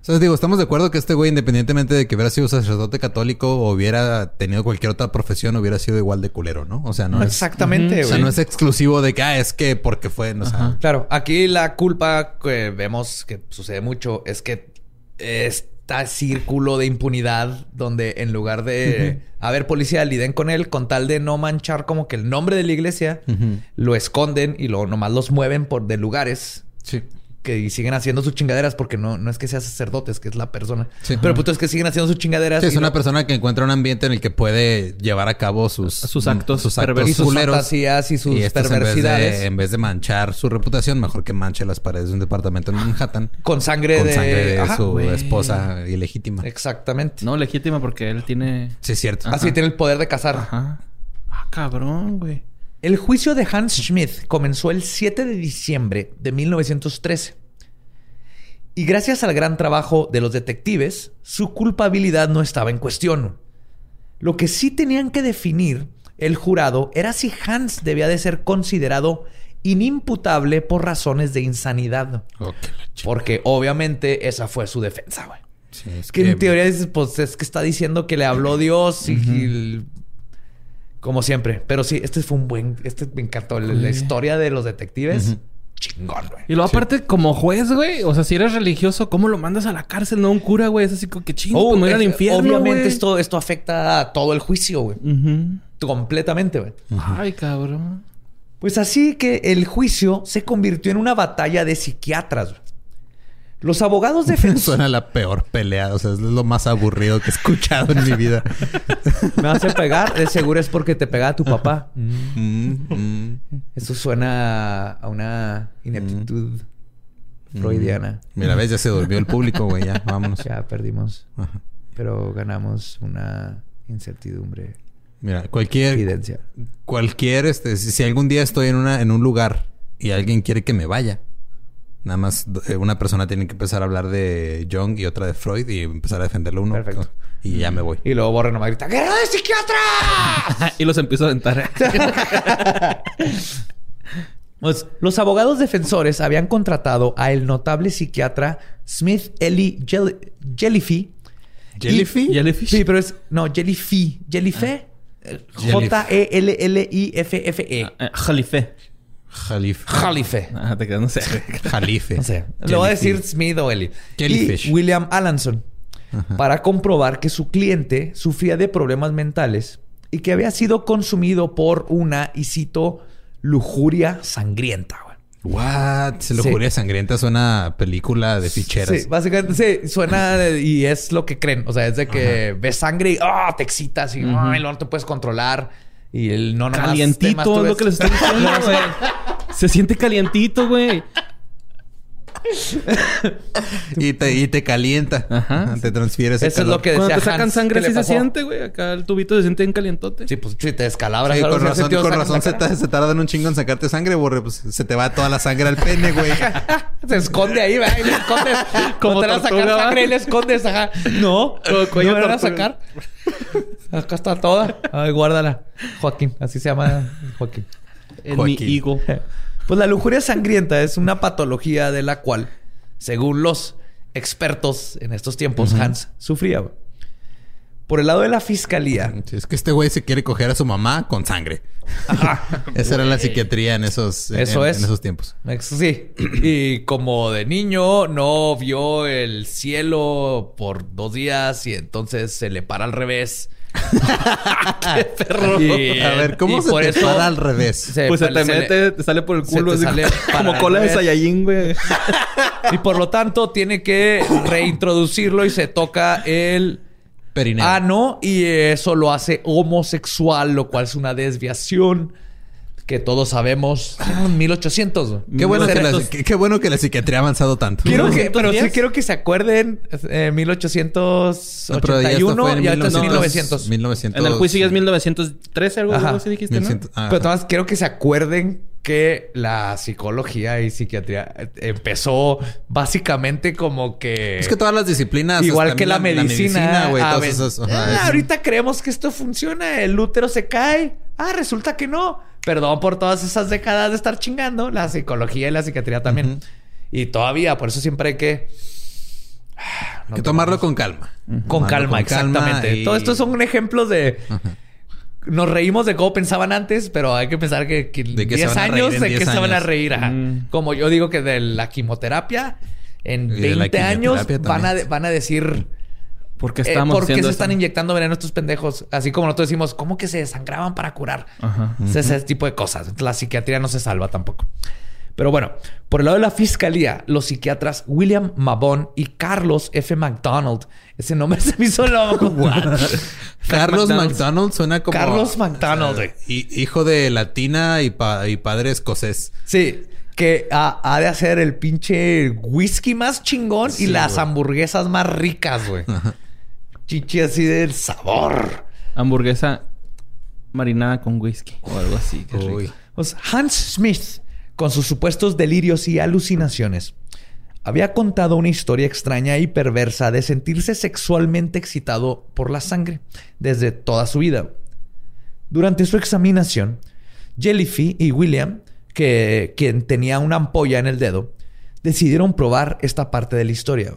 O sea, digo, estamos de acuerdo que este güey, independientemente de que hubiera sido sacerdote católico o hubiera tenido cualquier otra profesión, hubiera sido igual de culero, ¿no? O sea, no es... Exactamente, O sea, güey. no es exclusivo de que, ah, es que porque fue, no, o sea. Claro, aquí la culpa que vemos que sucede mucho es que está círculo de impunidad donde en lugar de haber policía liden con él con tal de no manchar como que el nombre de la iglesia, lo esconden y lo nomás los mueven por de lugares. Sí. Que y siguen haciendo sus chingaderas porque no, no es que sea sacerdote, es que es la persona. Sí. Pero el punto es que siguen haciendo sus chingaderas. Sí, es una no- persona que encuentra un ambiente en el que puede llevar a cabo sus, Sus actos sus actos y sus fantasías y sus Y estos, en vez, perversidades de, en vez de manchar su reputación, mejor que manche las paredes de un departamento en Manhattan con sangre con de, sangre de Ajá, su esposa ilegítima. Exactamente. No, legítima porque él tiene... Sí, es cierto. Así tiene el poder de casar. Ajá. Ah, cabrón, güey. El juicio de Hans Schmidt comenzó el 7 de diciembre de 1913. Y gracias al gran trabajo de los detectives, su culpabilidad no estaba en cuestión. Lo que sí tenían que definir el jurado era si Hans debía de ser considerado inimputable por razones de insanidad. Porque obviamente esa fue su defensa, güey. Sí, es que, en teoría dices, pues es que está diciendo que le habló Dios y, y como siempre. Pero sí, este fue un buen, este me encantó. La, la historia de los detectives. Chingón, güey. Y luego, aparte, como juez, güey, o sea, si eres religioso, ¿cómo lo mandas a la cárcel? No un cura, güey. Es así como que chingo, Oh, pues no al infierno. Obviamente güey. esto, esto afecta a todo el juicio, güey. Completamente, güey. Ay, cabrón. Pues así que el juicio se convirtió en una batalla de psiquiatras. güey. Los abogados defensores... Suena la peor pelea. O sea, es lo más aburrido que he escuchado en mi vida. Me hace pegar. De seguro es porque te pegaba tu papá. Mm, mm. Eso suena a una ineptitud freudiana. Mira, ves, ya se durmió el público, güey. Ya, vámonos. Ya perdimos. Ajá. Pero ganamos una incertidumbre Mira, cualquier, evidencia. cualquier, este, si algún día estoy en una, en un lugar y alguien quiere que me vaya, nada más eh, una persona tiene que empezar a hablar de Jung y otra de Freud y empezar a defenderlo uno. Perfecto. Y ya me voy. Y luego Borre nomás grita, ¡Guerra de psiquiatras! y los empiezo a aventar. Pues, los abogados defensores habían contratado a el notable psiquiatra Smith Eli Jell- Jellyfy. ¿Jellyfy? Y- Jellyfish. Sí, pero es... No, Jellyfy. Jellyfy. Jellyf- J-E-L-L-I-F-F-E. Jalife. Jalif. Jalife. Ah, te quedas, no sé. Jalife. No sé. Le voy a decir Smith o Eli. Jellyfish. Y William Alanson. Para comprobar que su cliente sufría de problemas mentales y que había sido consumido por una, y cito, lujuria sangrienta. What? Se lo Sí. juré sangrienta suena a película de ficheras. Sí, básicamente sí, suena y es lo que creen. O sea, es de que ves sangre y ¡ah! te excitas y ¡ay! no te puedes controlar. Y el no nomás Calientito es lo que les estoy diciendo, güey. Se siente calientito, güey. Y te, y te calienta. Ajá. Te transfiere ese Eso es lo que Cuando te sacan Hans, sangre sí se siente, güey. Acá el tubito se siente en calientote. Sí, pues si te descalabras. Sí, con razón, con razón se, ta- se tardan un chingo en sacarte sangre, borre. Pues se te va toda la sangre al pene, güey. Se esconde ahí, ¿verdad? Y le escondes. Como te van a sacar sangre y le escondes. Ajá. No. Como no van a sacar. Acá está toda. Ay, guárdala. Joaquín. Así se llama Joaquín. En mi Joaquín. higo. Pues la lujuria sangrienta es una patología de la cual, según los expertos en estos tiempos, Hans sufría. Por el lado de la fiscalía, es que este güey se quiere coger a su mamá con sangre. Esa era la psiquiatría en esos, en- Eso en, es. en esos tiempos. Sí. Y como de niño no vio el cielo por dos días y entonces se le para al revés. ¡Qué perro! Y, a ver, ¿cómo y se por te eso para al revés? se- Pues se te se le- mete, te sale por el se culo. así sale como cola de. Saiyajin, güey. y por lo tanto tiene que reintroducirlo y se toca el Perineo. ano y eso lo hace homosexual, lo cual es una desviación que todos sabemos. Ah, 1800. Qué bueno, que la, 1900. qué, qué bueno que la psiquiatría ha avanzado tanto. Quiero que, pero sí 1910. quiero que se acuerden eh, No, pero ya esto 1881 fue en y ahorita es 1900. 1900. 1900. En el juicio ya es 1913, algo así dijiste, ¿no? 1100. Ah, Pero además quiero que se acuerden que la psicología y psiquiatría eh, empezó básicamente como que... Es que todas las disciplinas. Igual hasta que la medicina. güey. a todas ver, esas, ah, ahorita creemos que esto funciona. El útero se cae. Ah, resulta que no. Perdón por todas esas décadas de estar chingando. La psicología y la psiquiatría también. Y todavía, por eso siempre hay que... ah, no que tomamos- tomarlo con calma. Con calma, exactamente. y- Todo esto son ejemplos de... Nos reímos de cómo pensaban antes, pero hay que pensar que, que De que se 10 van a reír años de que 10 se van a reír. ajá. Mm. Como yo digo que de la quimioterapia, en Y de la 20 años a, van a decir... ¿Por qué Eh, estamos ¿Por qué se están inyectando veneno estos pendejos? Así como nosotros decimos, ¿cómo que se desangraban para curar? Ajá. Sea, Ese tipo de cosas. La psiquiatría no se salva tampoco. Pero bueno, por el lado de la fiscalía, los psiquiatras William Mabon y Carlos F. McDonald. Ese nombre se me hizo loco. Carlos McDonald's. McDonald suena como. Carlos McDonald, güey. hi- hijo de latina y, pa- y padre escocés. Sí, que ha, ha de hacer el pinche whisky más chingón Sí, y las hamburguesas más ricas, güey. Chichi así del sabor. Hamburguesa marinada con whisky o algo así. Qué rico. Uy. Hans Smith, con sus supuestos delirios y alucinaciones, había contado una historia extraña y perversa de sentirse sexualmente excitado por la sangre desde toda su vida. Durante su examinación, Jellyfy y William, que, quien tenía una ampolla en el dedo, decidieron probar esta parte de la historia.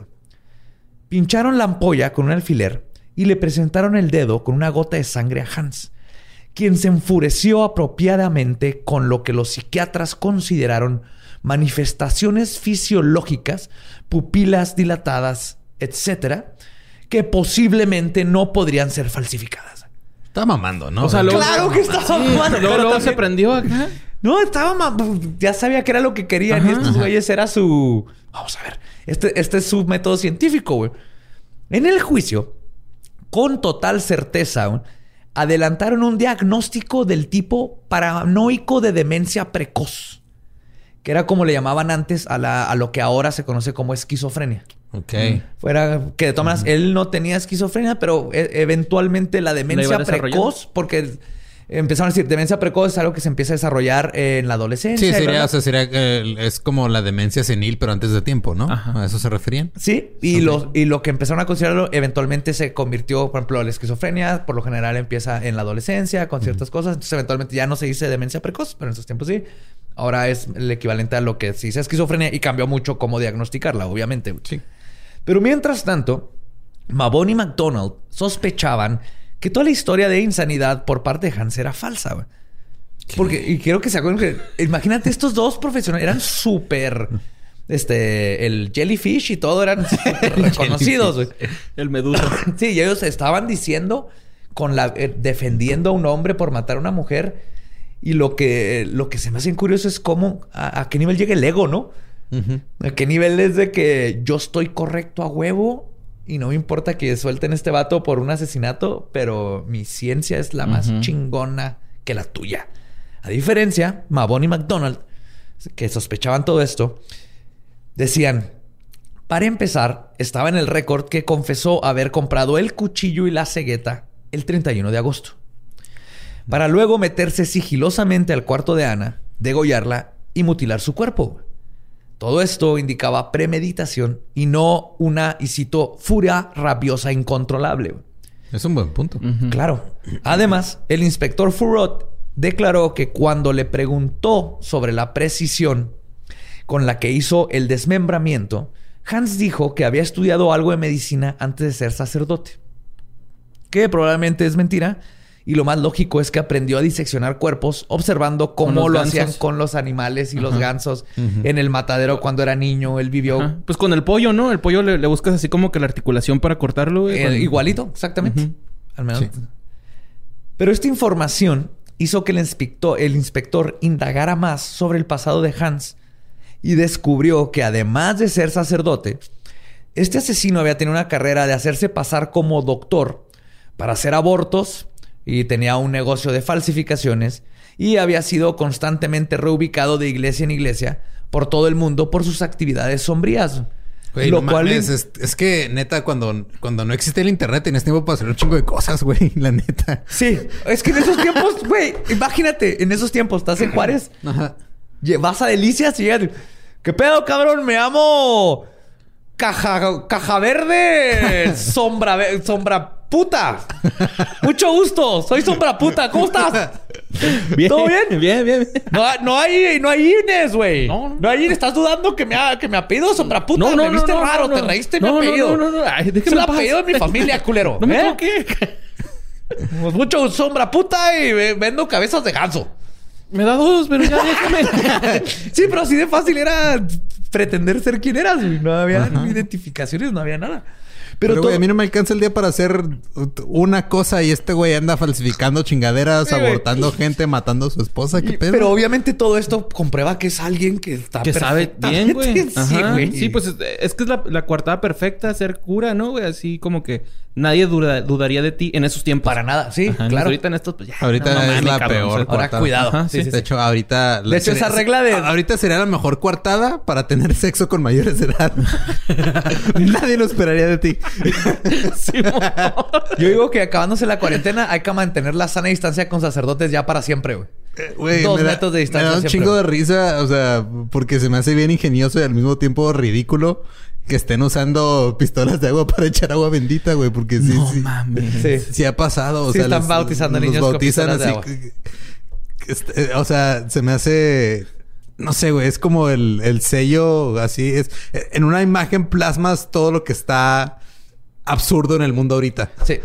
Pincharon la ampolla con un alfiler y le presentaron el dedo con una gota de sangre a Hans, quien se enfureció apropiadamente con lo que los psiquiatras consideraron manifestaciones fisiológicas, pupilas dilatadas, etcétera, que posiblemente no podrían ser falsificadas. Está mamando, ¿no? O sea, claro que estaba mamando. Luego, se prendió acá. No, estaba mamando. Ya sabía que era lo que querían. y estos güeyes era su. Vamos a ver. Este, este es su método científico, güey. En el juicio, con total certeza, adelantaron un diagnóstico del tipo paranoico de demencia precoz, que era como le llamaban antes a, lo que ahora se conoce como esquizofrenia. Ok. Fuera que de todas maneras, él no tenía esquizofrenia, pero e, eventualmente la demencia precoz, porque empezaron a decir, demencia precoz es algo que se empieza a desarrollar en la adolescencia. Sí, sería, o sea, sería, eh, es como la demencia senil, pero antes de tiempo, ¿no? ¿A eso se referían? Sí, y, lo, y lo que empezaron a considerarlo eventualmente se convirtió, por ejemplo, la esquizofrenia, por lo general empieza en la adolescencia con ciertas cosas, entonces eventualmente ya no se dice demencia precoz, pero en esos tiempos sí. Ahora es el equivalente a lo que se dice esquizofrenia y cambió mucho cómo diagnosticarla, obviamente. Sí. Pero mientras tanto, Mabon y McDonald sospechaban que toda la historia de insanidad por parte de Hans era falsa, güey. Porque, y quiero que se acuerden que, imagínate, estos dos profesionales eran súper, este, el jellyfish y todo eran reconocidos, güey. El medusa. sí, y ellos estaban diciendo, con la, eh, defendiendo a un hombre por matar a una mujer. Y lo que, lo que se me hace curioso es cómo, a, qué nivel llega el ego, ¿no? A qué nivel es de que yo estoy correcto a huevo y no me importa que suelten este vato por un asesinato, pero mi ciencia es la más chingona que la tuya. A diferencia, Mabon y McDonald, que sospechaban todo esto, decían, para empezar, estaba en el récord que confesó haber comprado el cuchillo y la cegueta el 31 de agosto. Para luego meterse sigilosamente al cuarto de Ana, degollarla y mutilar su cuerpo. Todo esto indicaba premeditación y no una, y cito, furia rabiosa incontrolable. Es un buen punto. Claro. Además, el inspector Furot declaró que cuando le preguntó sobre la precisión con la que hizo el desmembramiento, Hans dijo que había estudiado algo de medicina antes de ser sacerdote. Que probablemente es mentira, y lo más lógico es que aprendió a diseccionar cuerpos observando cómo lo hacían con los animales y los gansos en el matadero cuando era niño. Él vivió. Pues con el pollo, ¿no? El pollo le, buscas así como que la articulación para cortarlo. Eh, igualito, exactamente. Al menos. Pero esta información hizo que el inspector, el inspector indagara más sobre el pasado de Hans y descubrió que además de ser sacerdote, este asesino había tenido una carrera de hacerse pasar como doctor para hacer abortos y tenía un negocio de falsificaciones y había sido constantemente reubicado de iglesia en iglesia por todo el mundo por sus actividades sombrías. lo cual es, que neta cuando, cuando no existe el internet tienes tiempo para hacer un chingo de cosas, güey, la neta. Sí, es que en esos tiempos, güey, imagínate, en esos tiempos estás en Juárez, Ajá. vas a Delicias y llegas, ¿qué pedo, cabrón? Me amo caja, caja verde, sombra, sombra puta. Mucho gusto. Soy sombra puta. ¿Cómo estás? Bien, ¿Todo bien? Bien, bien, No, no hay, no hay Ines, güey. No, no, no, hay Ines. ¿Estás dudando que me ha, que me apellido sombra puta? No, no, me viste raro. Te reíste mi apellido. No, no, no. Ay, es el apellido de mi familia, culero. No me ¿Eh? Pues mucho sombra puta y vendo cabezas de ganso. Me da dos, pero ya déjame. sí, pero así de fácil era pretender ser quien eras, güey. No había identificaciones, no había nada. Pero, güey, a mí no me alcanza el día para hacer una cosa y este güey anda falsificando chingaderas, abortando gente, matando a su esposa. ¿Qué pedo? Pero obviamente todo esto comprueba que es alguien que está Que sabe bien, güey. Sí, güey. Sí, pues es, que es la, la coartada perfecta, ser cura, ¿no, güey? Así como que nadie dudaría de ti en esos tiempos. Para nada, sí, claro. Ahorita en estos, pues ya. Ahorita es la peor. Ahora cuidado. de hecho, ahorita. De hecho, esa regla de. Ahorita sería la mejor coartada para tener sexo con mayores de edad. Nadie lo esperaría de ti. Yo digo que acabándose la cuarentena hay que mantener la sana distancia con sacerdotes ya para siempre, güey. Eh, Dos metros de distancia. Me da un chingo de risa, o sea, porque se me hace bien ingenioso y al mismo tiempo ridículo que estén usando pistolas de agua para echar agua bendita, güey, porque sí, no, sí, mames. sí, sí. ha pasado. O sí sea, están bautizando niños bautizan así. Este, o sea, se me hace no sé, güey, es como el, el sello así es en una imagen plasmas todo lo que está absurdo en el mundo ahorita. Sí.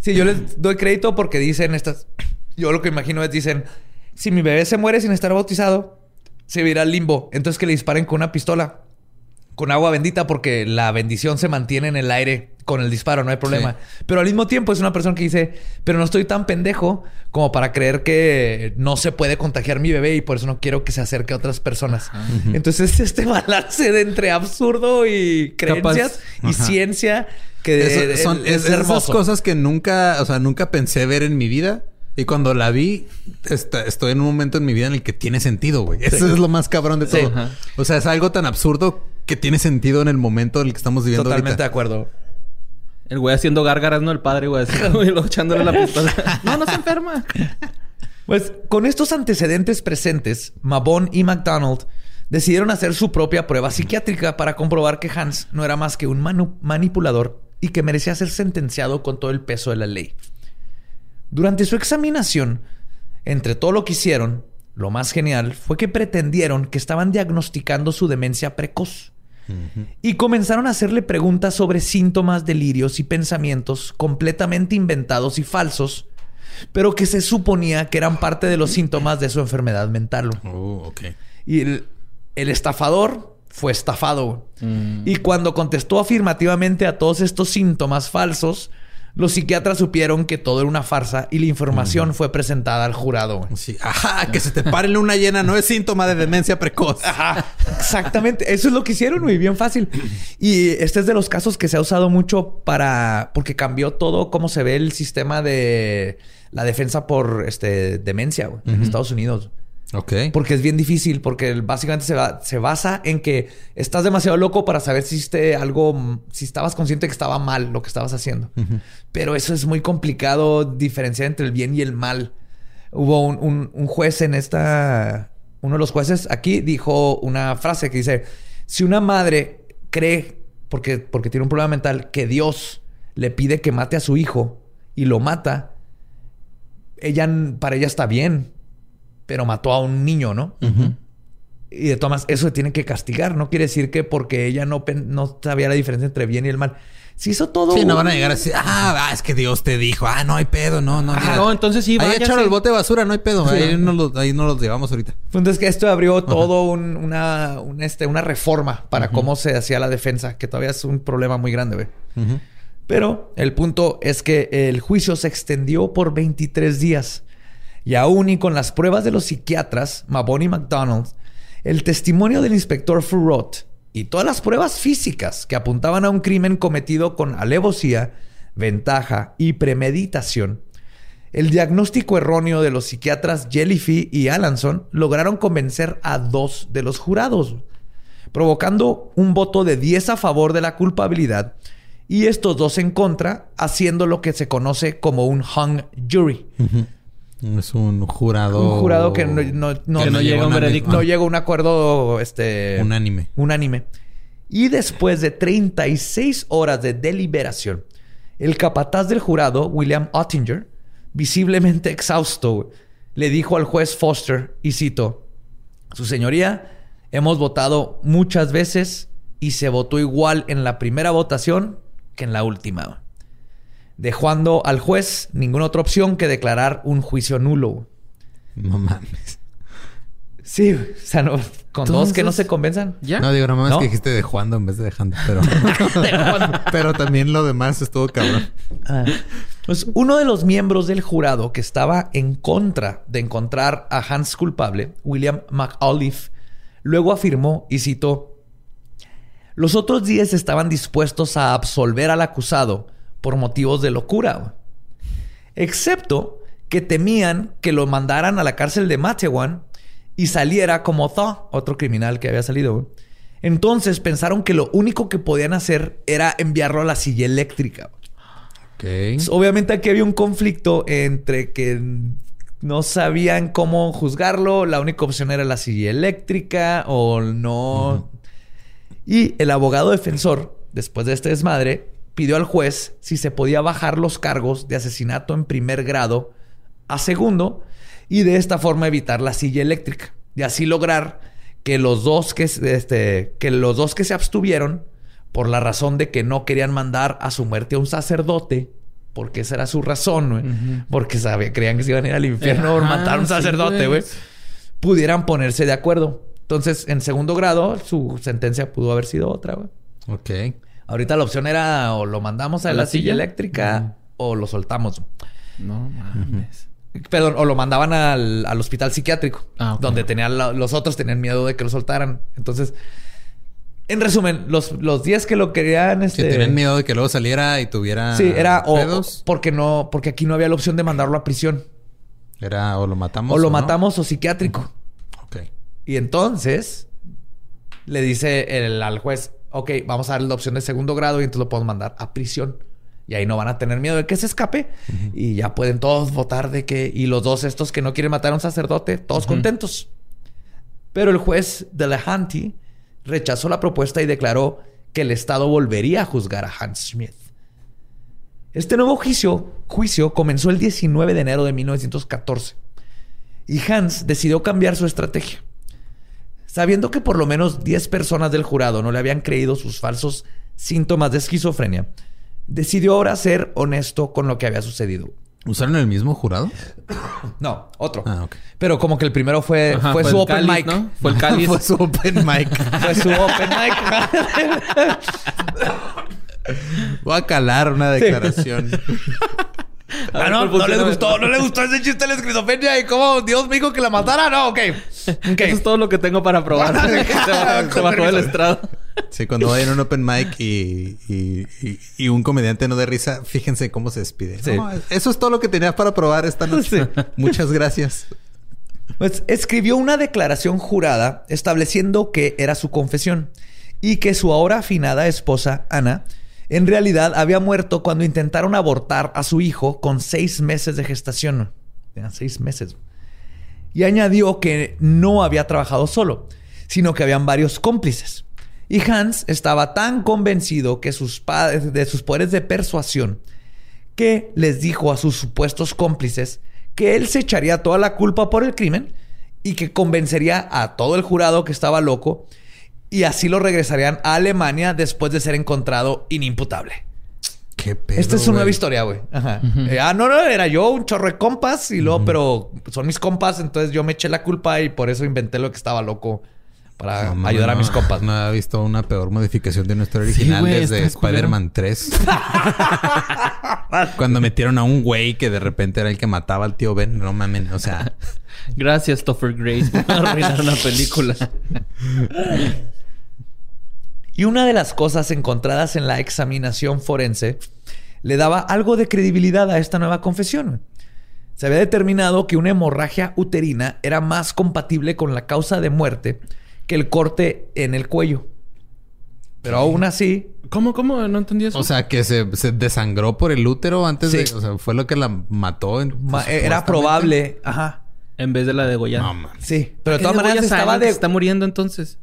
Sí, yo les doy crédito porque dicen estas. Yo lo que imagino es: dicen, si mi bebé se muere sin estar bautizado, se irá al limbo. Entonces que le disparen con una pistola, con agua bendita, porque la bendición se mantiene en el aire con el disparo, no hay problema. Pero al mismo tiempo es una persona que dice, pero no estoy tan pendejo como para creer que no se puede contagiar mi bebé y por eso no quiero que se acerque a otras personas. Entonces este balance de entre absurdo y creencias y ciencia que son es, esas cosas que nunca, o sea, nunca pensé ver en mi vida. Y cuando la vi, estoy en un momento en mi vida en el que tiene sentido, güey. Eso es lo más cabrón de todo. O sea, es algo tan absurdo que tiene sentido en el momento en el que estamos viviendo Totalmente de acuerdo. El güey haciendo gárgaras, no el padre, güey. echándole la pistola. no, no se enferma. Pues con estos antecedentes presentes, Mabon y McDonald decidieron hacer su propia prueba psiquiátrica para comprobar que Hans no era más que un manipulador y que merecía ser sentenciado con todo el peso de la ley. Durante su examinación, entre todo lo que hicieron, lo más genial fue que pretendieron que estaban diagnosticando su demencia precoz. Y comenzaron a hacerle preguntas sobre síntomas, delirios y pensamientos completamente inventados y falsos, pero que se suponía que eran parte de los síntomas de su enfermedad mental. Oh, y el, estafador fue estafado. Mm. Y cuando contestó afirmativamente a todos estos síntomas falsos, los psiquiatras supieron que todo era una farsa y la información fue presentada al jurado. Sí. Ajá, que se te pare luna llena no es síntoma de demencia precoz. Ajá, exactamente. Eso es lo que hicieron, muy bien fácil. Y este es de los casos que se ha usado mucho para... Porque cambió todo cómo se ve el sistema de la defensa por este, demencia en Estados Unidos. Ok. Porque es bien difícil, porque básicamente se, se basa en que estás demasiado loco para saber si hiciste algo, si estabas consciente que estaba mal lo que estabas haciendo. Pero eso es muy complicado diferenciar entre el bien y el mal. Hubo un, un, juez en esta, uno de los jueces aquí dijo una frase que dice, si una madre cree, porque, porque tiene un problema mental, que Dios le pide que mate a su hijo y lo mata, ella, para ella está bien pero mató a un niño, ¿no? Y de todas eso se tiene que castigar. No quiere decir que porque ella no, no sabía la diferencia entre bien y el mal. Si hizo todo. Sí, no van a llegar así. Ah, ah, es que Dios te dijo. Ah, no hay pedo. No, no. Ah, no, entonces sí, Ahí echaron el bote de basura. No hay pedo. Ahí, no los, ahí no los llevamos ahorita. Entonces que esto abrió todo una, este, una reforma para cómo se hacía la defensa. Que todavía es un problema muy grande, güey. Pero el punto es que el juicio se extendió por 23 días. Y aún y con las pruebas de los psiquiatras, Mabon y McDonald, el testimonio del inspector Furrot y todas las pruebas físicas que apuntaban a un crimen cometido con alevosía, ventaja y premeditación, el diagnóstico erróneo de los psiquiatras Jellyfy y Alanson lograron convencer a dos de los jurados, provocando un voto de 10 a favor de la culpabilidad y estos dos en contra, haciendo lo que se conoce como un hung jury. Es un jurado. Un jurado que no, llega a un veredicto. No llega a un acuerdo este, unánime. Unánime. Y después de 36 horas de deliberación, el capataz del jurado, William Ottinger, visiblemente exhausto, le dijo al juez Foster, y cito, Su señoría, hemos votado muchas veces y se votó igual en la primera votación que en la última dejando al juez ninguna otra opción que declarar un juicio nulo. No mames. Sí, o sea, no, con dos que no se convenzan. ¿Ya? No, digo, no mames que dijiste de Juan en vez de dejando, pero. pero también lo demás estuvo cabrón. Ah. Pues uno de los miembros del jurado que estaba en contra de encontrar a Hans culpable, William McAuliffe, luego afirmó y citó: Los otros días estaban dispuestos a absolver al acusado por motivos de locura. Excepto que temían que lo mandaran a la cárcel de Matewan y saliera como Thaw, otro criminal que había salido. Entonces pensaron que lo único que podían hacer era enviarlo a la silla eléctrica. obviamente aquí había un conflicto entre que no sabían cómo juzgarlo, la única opción era la silla eléctrica o no. Y el abogado defensor, después de este desmadre, pidió al juez si se podía bajar los cargos de asesinato en primer grado a segundo y de esta forma evitar la silla eléctrica y así lograr que los dos que, este, que los dos que se abstuvieron por la razón de que no querían mandar a su muerte a un sacerdote, porque esa era su razón, güey. Porque sabía, creían que se iban a ir al infierno por matar a un sacerdote, güey. pudieran ponerse de acuerdo. Entonces, en segundo grado, su sentencia pudo haber sido otra, güey. Ok. Ahorita la opción era o lo mandamos a, la, silla, eléctrica o lo soltamos. No mames. Perdón, o lo mandaban al, al hospital psiquiátrico, Ah, donde tenían la- los otros tenían miedo de que lo soltaran. Entonces, en resumen, los, los días que lo querían, este, tenían miedo de que luego saliera y tuviera sí, era o, pedos, porque no, porque aquí no había la opción de mandarlo a prisión. era o lo matamos O lo matamos o psiquiátrico. Ok. Y entonces le dice el, al juez, ok, vamos a darle la opción de segundo grado y entonces lo podemos mandar a prisión. Y ahí no van a tener miedo de que se escape. Y ya pueden todos votar de que... Y los dos estos que no quieren matar a un sacerdote, todos contentos. Pero el juez de Lehanty rechazó la propuesta y declaró que el Estado volvería a juzgar a Hans Schmidt. Este nuevo juicio, juicio comenzó el 19 de enero de 1914 y Hans decidió cambiar su estrategia. Sabiendo que por lo menos 10 personas del jurado no le habían creído sus falsos síntomas de esquizofrenia, decidió ahora ser honesto con lo que había sucedido. ¿Usaron el mismo jurado? No, otro. Ah, ok. Pero como que el primero fue, Ajá, fue, su open cáliz, mic. ¿no? Fue el cáliz. Fue su open mic. Fue su open mic. Voy a calar una declaración. Ah, no, no les gustó, no les gustó ese chiste de la esquizofrenia y cómo Dios me dijo que la matara. No, ok. Eso es todo lo que tengo para probar. se bajó, se bajó del estrado. Sí, cuando vayan a un open mic y, y, y- y un comediante no de risa, fíjense cómo se despide. Sí. No, eso es todo lo que tenía para probar esta noche. Sí. Muchas gracias. Pues escribió una declaración jurada estableciendo que era su confesión y que su ahora afinada esposa, Ana, en realidad había muerto cuando intentaron abortar a su hijo con seis meses de gestación. Eran seis meses. Y añadió que no había trabajado solo, sino que habían varios cómplices. Y Hans estaba tan convencido de sus poderes de persuasión que les dijo a sus supuestos cómplices que él se echaría toda la culpa por el crimen y que convencería a todo el jurado que estaba loco y así lo regresarían a Alemania después de ser encontrado inimputable. Qué pedo. Esta es su güey. nueva historia, güey. Ajá. Eh, ah, no, no, era yo un chorro de compas y luego, pero son mis compas, entonces yo me eché la culpa y por eso inventé lo que estaba loco para No, no, ayudar a mis compas. No había visto una peor modificación de nuestra Sí, original desde. Spider-Man 3. Cuando metieron a un güey que de repente era el que mataba al tío Ben. No mamen, o sea... Gracias, Topher Grace, por arruinar una película. Y una de las cosas encontradas en la examinación forense le daba algo de credibilidad a esta nueva confesión. Se había determinado que una hemorragia uterina era más compatible con la causa de muerte que el corte en el cuello. Pero aún así, ¿Cómo, cómo? No entendí eso. O sea, que se, se desangró por el útero antes Sí. de... O sea, fue lo que la mató. en- ma- era probable. Ajá. en vez de la degollar. No. Sí. Pero de ¿Qué todas maneras estaba de... está muriendo entonces.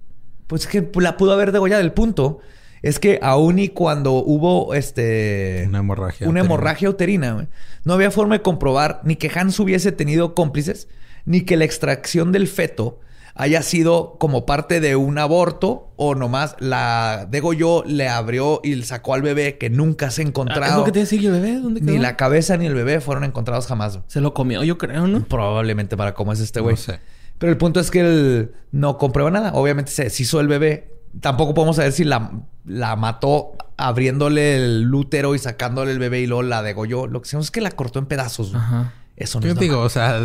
Pues es que la pudo haber degollado. El punto es que aún y cuando hubo este... Una hemorragia. una uterina. hemorragia uterina. güey. No había forma de comprobar ni que Hans hubiese tenido cómplices, ni que la extracción del feto haya sido como parte de un aborto o nomás la degolló, le abrió y le sacó al bebé que nunca se ha Ah, ¿Es encontrado. lo que te decía ¿Y el bebé? ¿Dónde quedó? ni la cabeza ni el bebé fueron encontrados jamás. Se lo comió, yo creo, ¿no? Probablemente para cómo es este No güey. sé. Pero el punto es que él no comprueba nada. Obviamente se deshizo el bebé. Tampoco podemos saber si la, la mató abriéndole el útero y sacándole el bebé y luego la degolló. Lo que sabemos es que la cortó en pedazos. Ajá. Eso no Yo es digo, normal. o sea,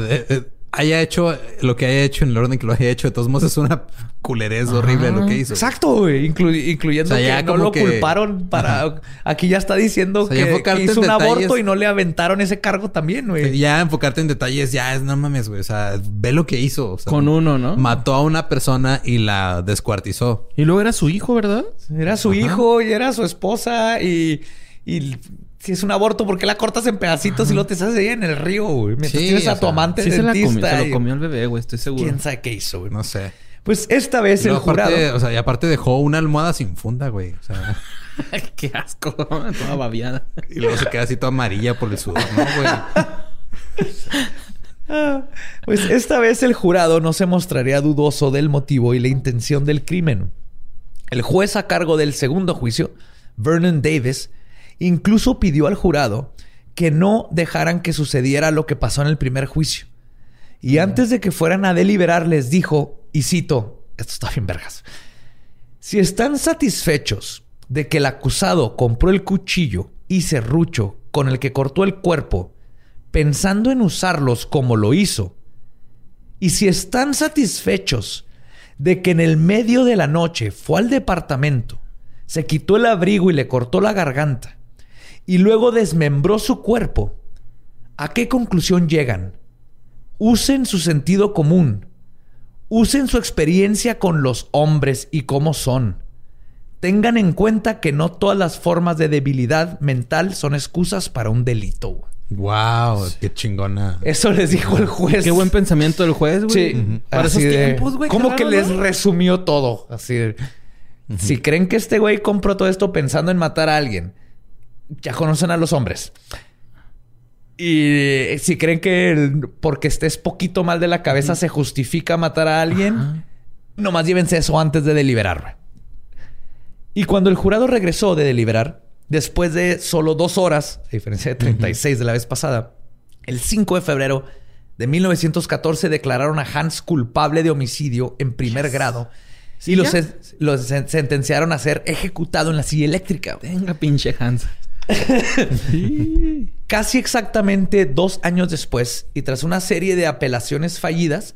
haya hecho lo que haya hecho en el orden que lo haya hecho, de todos modos es una culerez horrible lo que hizo. Exacto, güey. Inclu- incluyendo O sea, ya que no lo que- culparon para... Aquí ya está diciendo O sea, que, hizo un detalles. aborto y no le aventaron ese cargo también, güey. Ya enfocarte en detalles, ya es, no mames, güey. O sea, ve lo que hizo. o sea, Con uno, ¿no? Mató a una persona y la descuartizó. Y luego era su hijo, ¿verdad? Era su hijo y era su esposa y... y si es un aborto, ¿por qué la cortas en pedacitos y lo te haces ahí en el río, güey? Mientras Sí, tienes a tu sea, amante Sí se, la dentista. comió, se lo comió el bebé, güey, estoy seguro. ¿Quién sabe qué hizo, güey? No sé. Pues esta vez el aparte, jurado... o sea, y aparte dejó una almohada sin funda, güey. O sea, Qué asco, toda babiada. y luego se queda así toda amarilla por el sudor, ¿no, güey? Ah, Pues esta vez el jurado no se mostraría dudoso del motivo y la intención del crimen. El juez a cargo del segundo juicio, Vernon Davis, incluso pidió al jurado que no dejaran que sucediera lo que pasó en el primer juicio. Y antes de que fueran a deliberar les dijo, y cito, esto está bien vergas, si están satisfechos de que el acusado compró el cuchillo y serrucho con el que cortó el cuerpo, pensando en usarlos como lo hizo, y si están satisfechos de que en el medio de la noche fue al departamento, se quitó el abrigo y le cortó la garganta, y luego desmembró su cuerpo, ¿a qué conclusión llegan? Usen su sentido común. Usen su experiencia con los hombres y cómo son. Tengan en cuenta que no todas las formas de debilidad mental son excusas para un delito. Wow, qué chingona. Eso les dijo el juez. Qué buen pensamiento del juez, güey. Sí. Para esos tiempos, güey. Como que les resumió todo. Así Si creen que este güey compró todo esto pensando en matar a alguien, ya conocen a los hombres. Y si creen que porque estés poquito mal de la cabeza se justifica matar a alguien, nomás llévense eso antes de deliberar. Y cuando el jurado regresó de deliberar, después de solo dos horas, a diferencia de 36 de la vez pasada, el 5 de febrero de 1914 declararon a Hans culpable de homicidio en primer grado. y lo, sentenciaron a ser ejecutado en la silla eléctrica. Venga, pinche Hans. Casi exactamente dos años después, y tras una serie de apelaciones fallidas,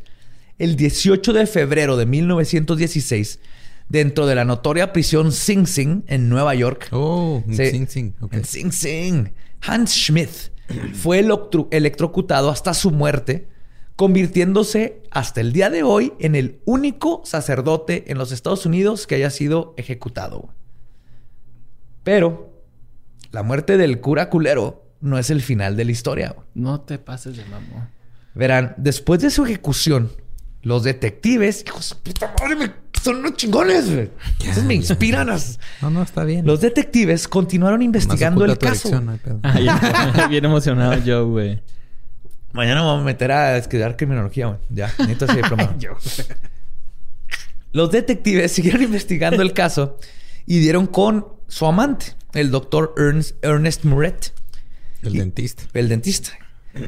el 18 de febrero de 1916, dentro de la notoria prisión Sing Sing en Nueva York. Oh, Sing Sing. Sing Sing. Hans Schmidt fue electrocutado hasta su muerte, convirtiéndose hasta el día de hoy en el único sacerdote en los Estados Unidos que haya sido ejecutado. Pero la muerte del cura culero no es el final de la historia. No te pases de mamón. Verán, después de su ejecución, los detectives, hijos de puta madre, son unos chingones, güey. me inspiran. No, no, está bien. Los detectives continuaron investigando el caso. bien emocionado yo, güey. Mañana me voy a meter a estudiar criminología, güey. Ya, necesito ese diploma. Los detectives siguieron investigando el caso y dieron con su amante, el doctor Ernst, Ernest Muret. El dentista. El dentista.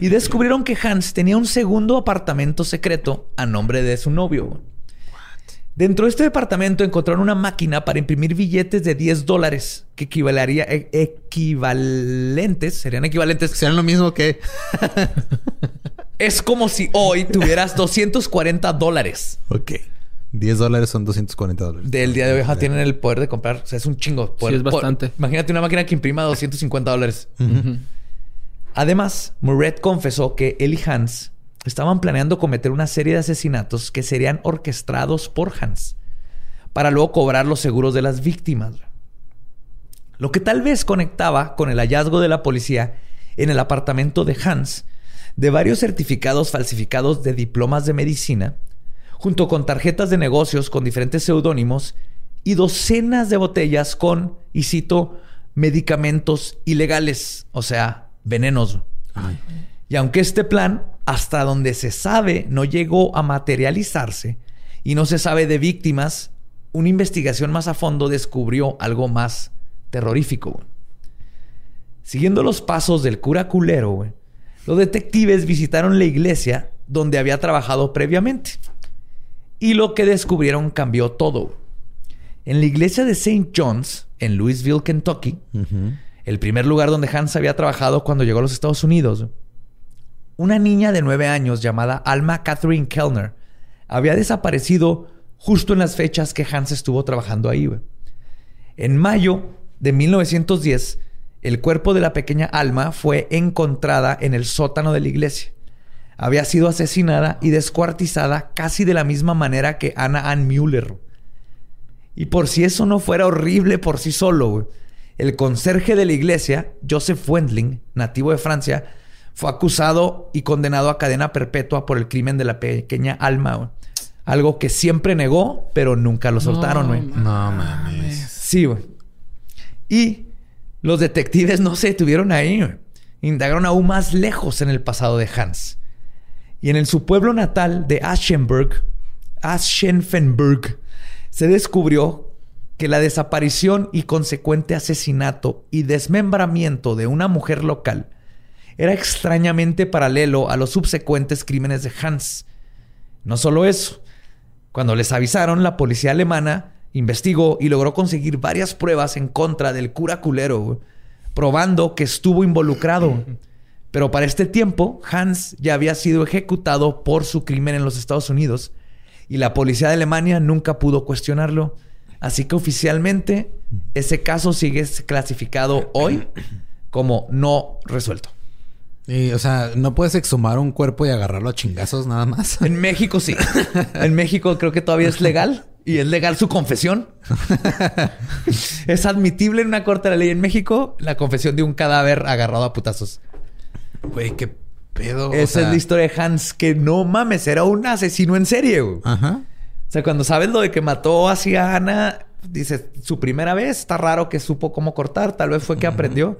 Y descubrieron que Hans tenía un segundo apartamento secreto a nombre de su novio. Dentro de este departamento encontraron una máquina para imprimir billetes de 10 dólares que equivalería, e, equivalentes, serían equivalentes. Serían lo mismo que. es como si hoy tuvieras 240 dólares. Ok. 10 dólares son 240 dólares. Del día de hoy tienen el poder de comprar. O sea, es un chingo. sí, es bastante. imagínate una máquina que imprima 250 dólares. Además, Muret confesó que él y Hans estaban planeando cometer una serie de asesinatos que serían orquestados por Hans para luego cobrar los seguros de las víctimas. Lo que tal vez conectaba con el hallazgo de la policía en el apartamento de Hans de varios certificados falsificados de diplomas de medicina junto con tarjetas de negocios con diferentes seudónimos y docenas de botellas con, y cito, medicamentos ilegales, o sea, venenos. Y aunque este plan, hasta donde se sabe, no llegó a materializarse y no se sabe de víctimas, una investigación más a fondo descubrió algo más terrorífico. Siguiendo los pasos del cura culero, los detectives visitaron la iglesia donde había trabajado previamente. Y lo que descubrieron cambió todo. En la iglesia de St. John's, en Louisville, Kentucky, el primer lugar donde Hans había trabajado cuando llegó a los Estados Unidos, una niña de nueve años llamada Alma Catherine Kellner había desaparecido justo en las fechas que Hans estuvo trabajando ahí. En mayo de 1910, el cuerpo de la pequeña Alma fue encontrada en el sótano de la iglesia había sido asesinada y descuartizada casi de la misma manera que Anna Ann Müller. Y por si eso no fuera horrible por sí solo, el conserje de la iglesia, Joseph Wendling, nativo de Francia, fue acusado y condenado a cadena perpetua por el crimen de la pequeña Alma. Algo que siempre negó, pero nunca lo soltaron, güey. No, mames. Sí, güey. Y los detectives no se detuvieron ahí, Indagaron aún más lejos en el pasado de Hans. Y en el, su pueblo natal de Aschenberg, Aschenfenberg, se descubrió que la desaparición y consecuente asesinato y desmembramiento de una mujer local era extrañamente paralelo a los subsecuentes crímenes de Hans. No solo eso, cuando les avisaron, la policía alemana investigó y logró conseguir varias pruebas en contra del cura culero, probando que estuvo involucrado. Pero para este tiempo, Hans ya había sido ejecutado por su crimen en los Estados Unidos y la policía de Alemania nunca pudo cuestionarlo. Así que oficialmente ese caso sigue clasificado hoy como no resuelto. Y, o sea, no puedes exhumar un cuerpo y agarrarlo a chingazos nada más. En México sí. en México creo que todavía es legal. Y es legal su confesión. es admitible en una corte de ley en México la confesión de un cadáver agarrado a putazos. Güey, qué pedo. Esa es la historia de Hans, que no mames, era un asesino en serie, güey. Ajá. O sea, cuando sabes lo de que mató así a Ana, dices, su primera vez, está raro que supo cómo cortar, tal vez fue que aprendió,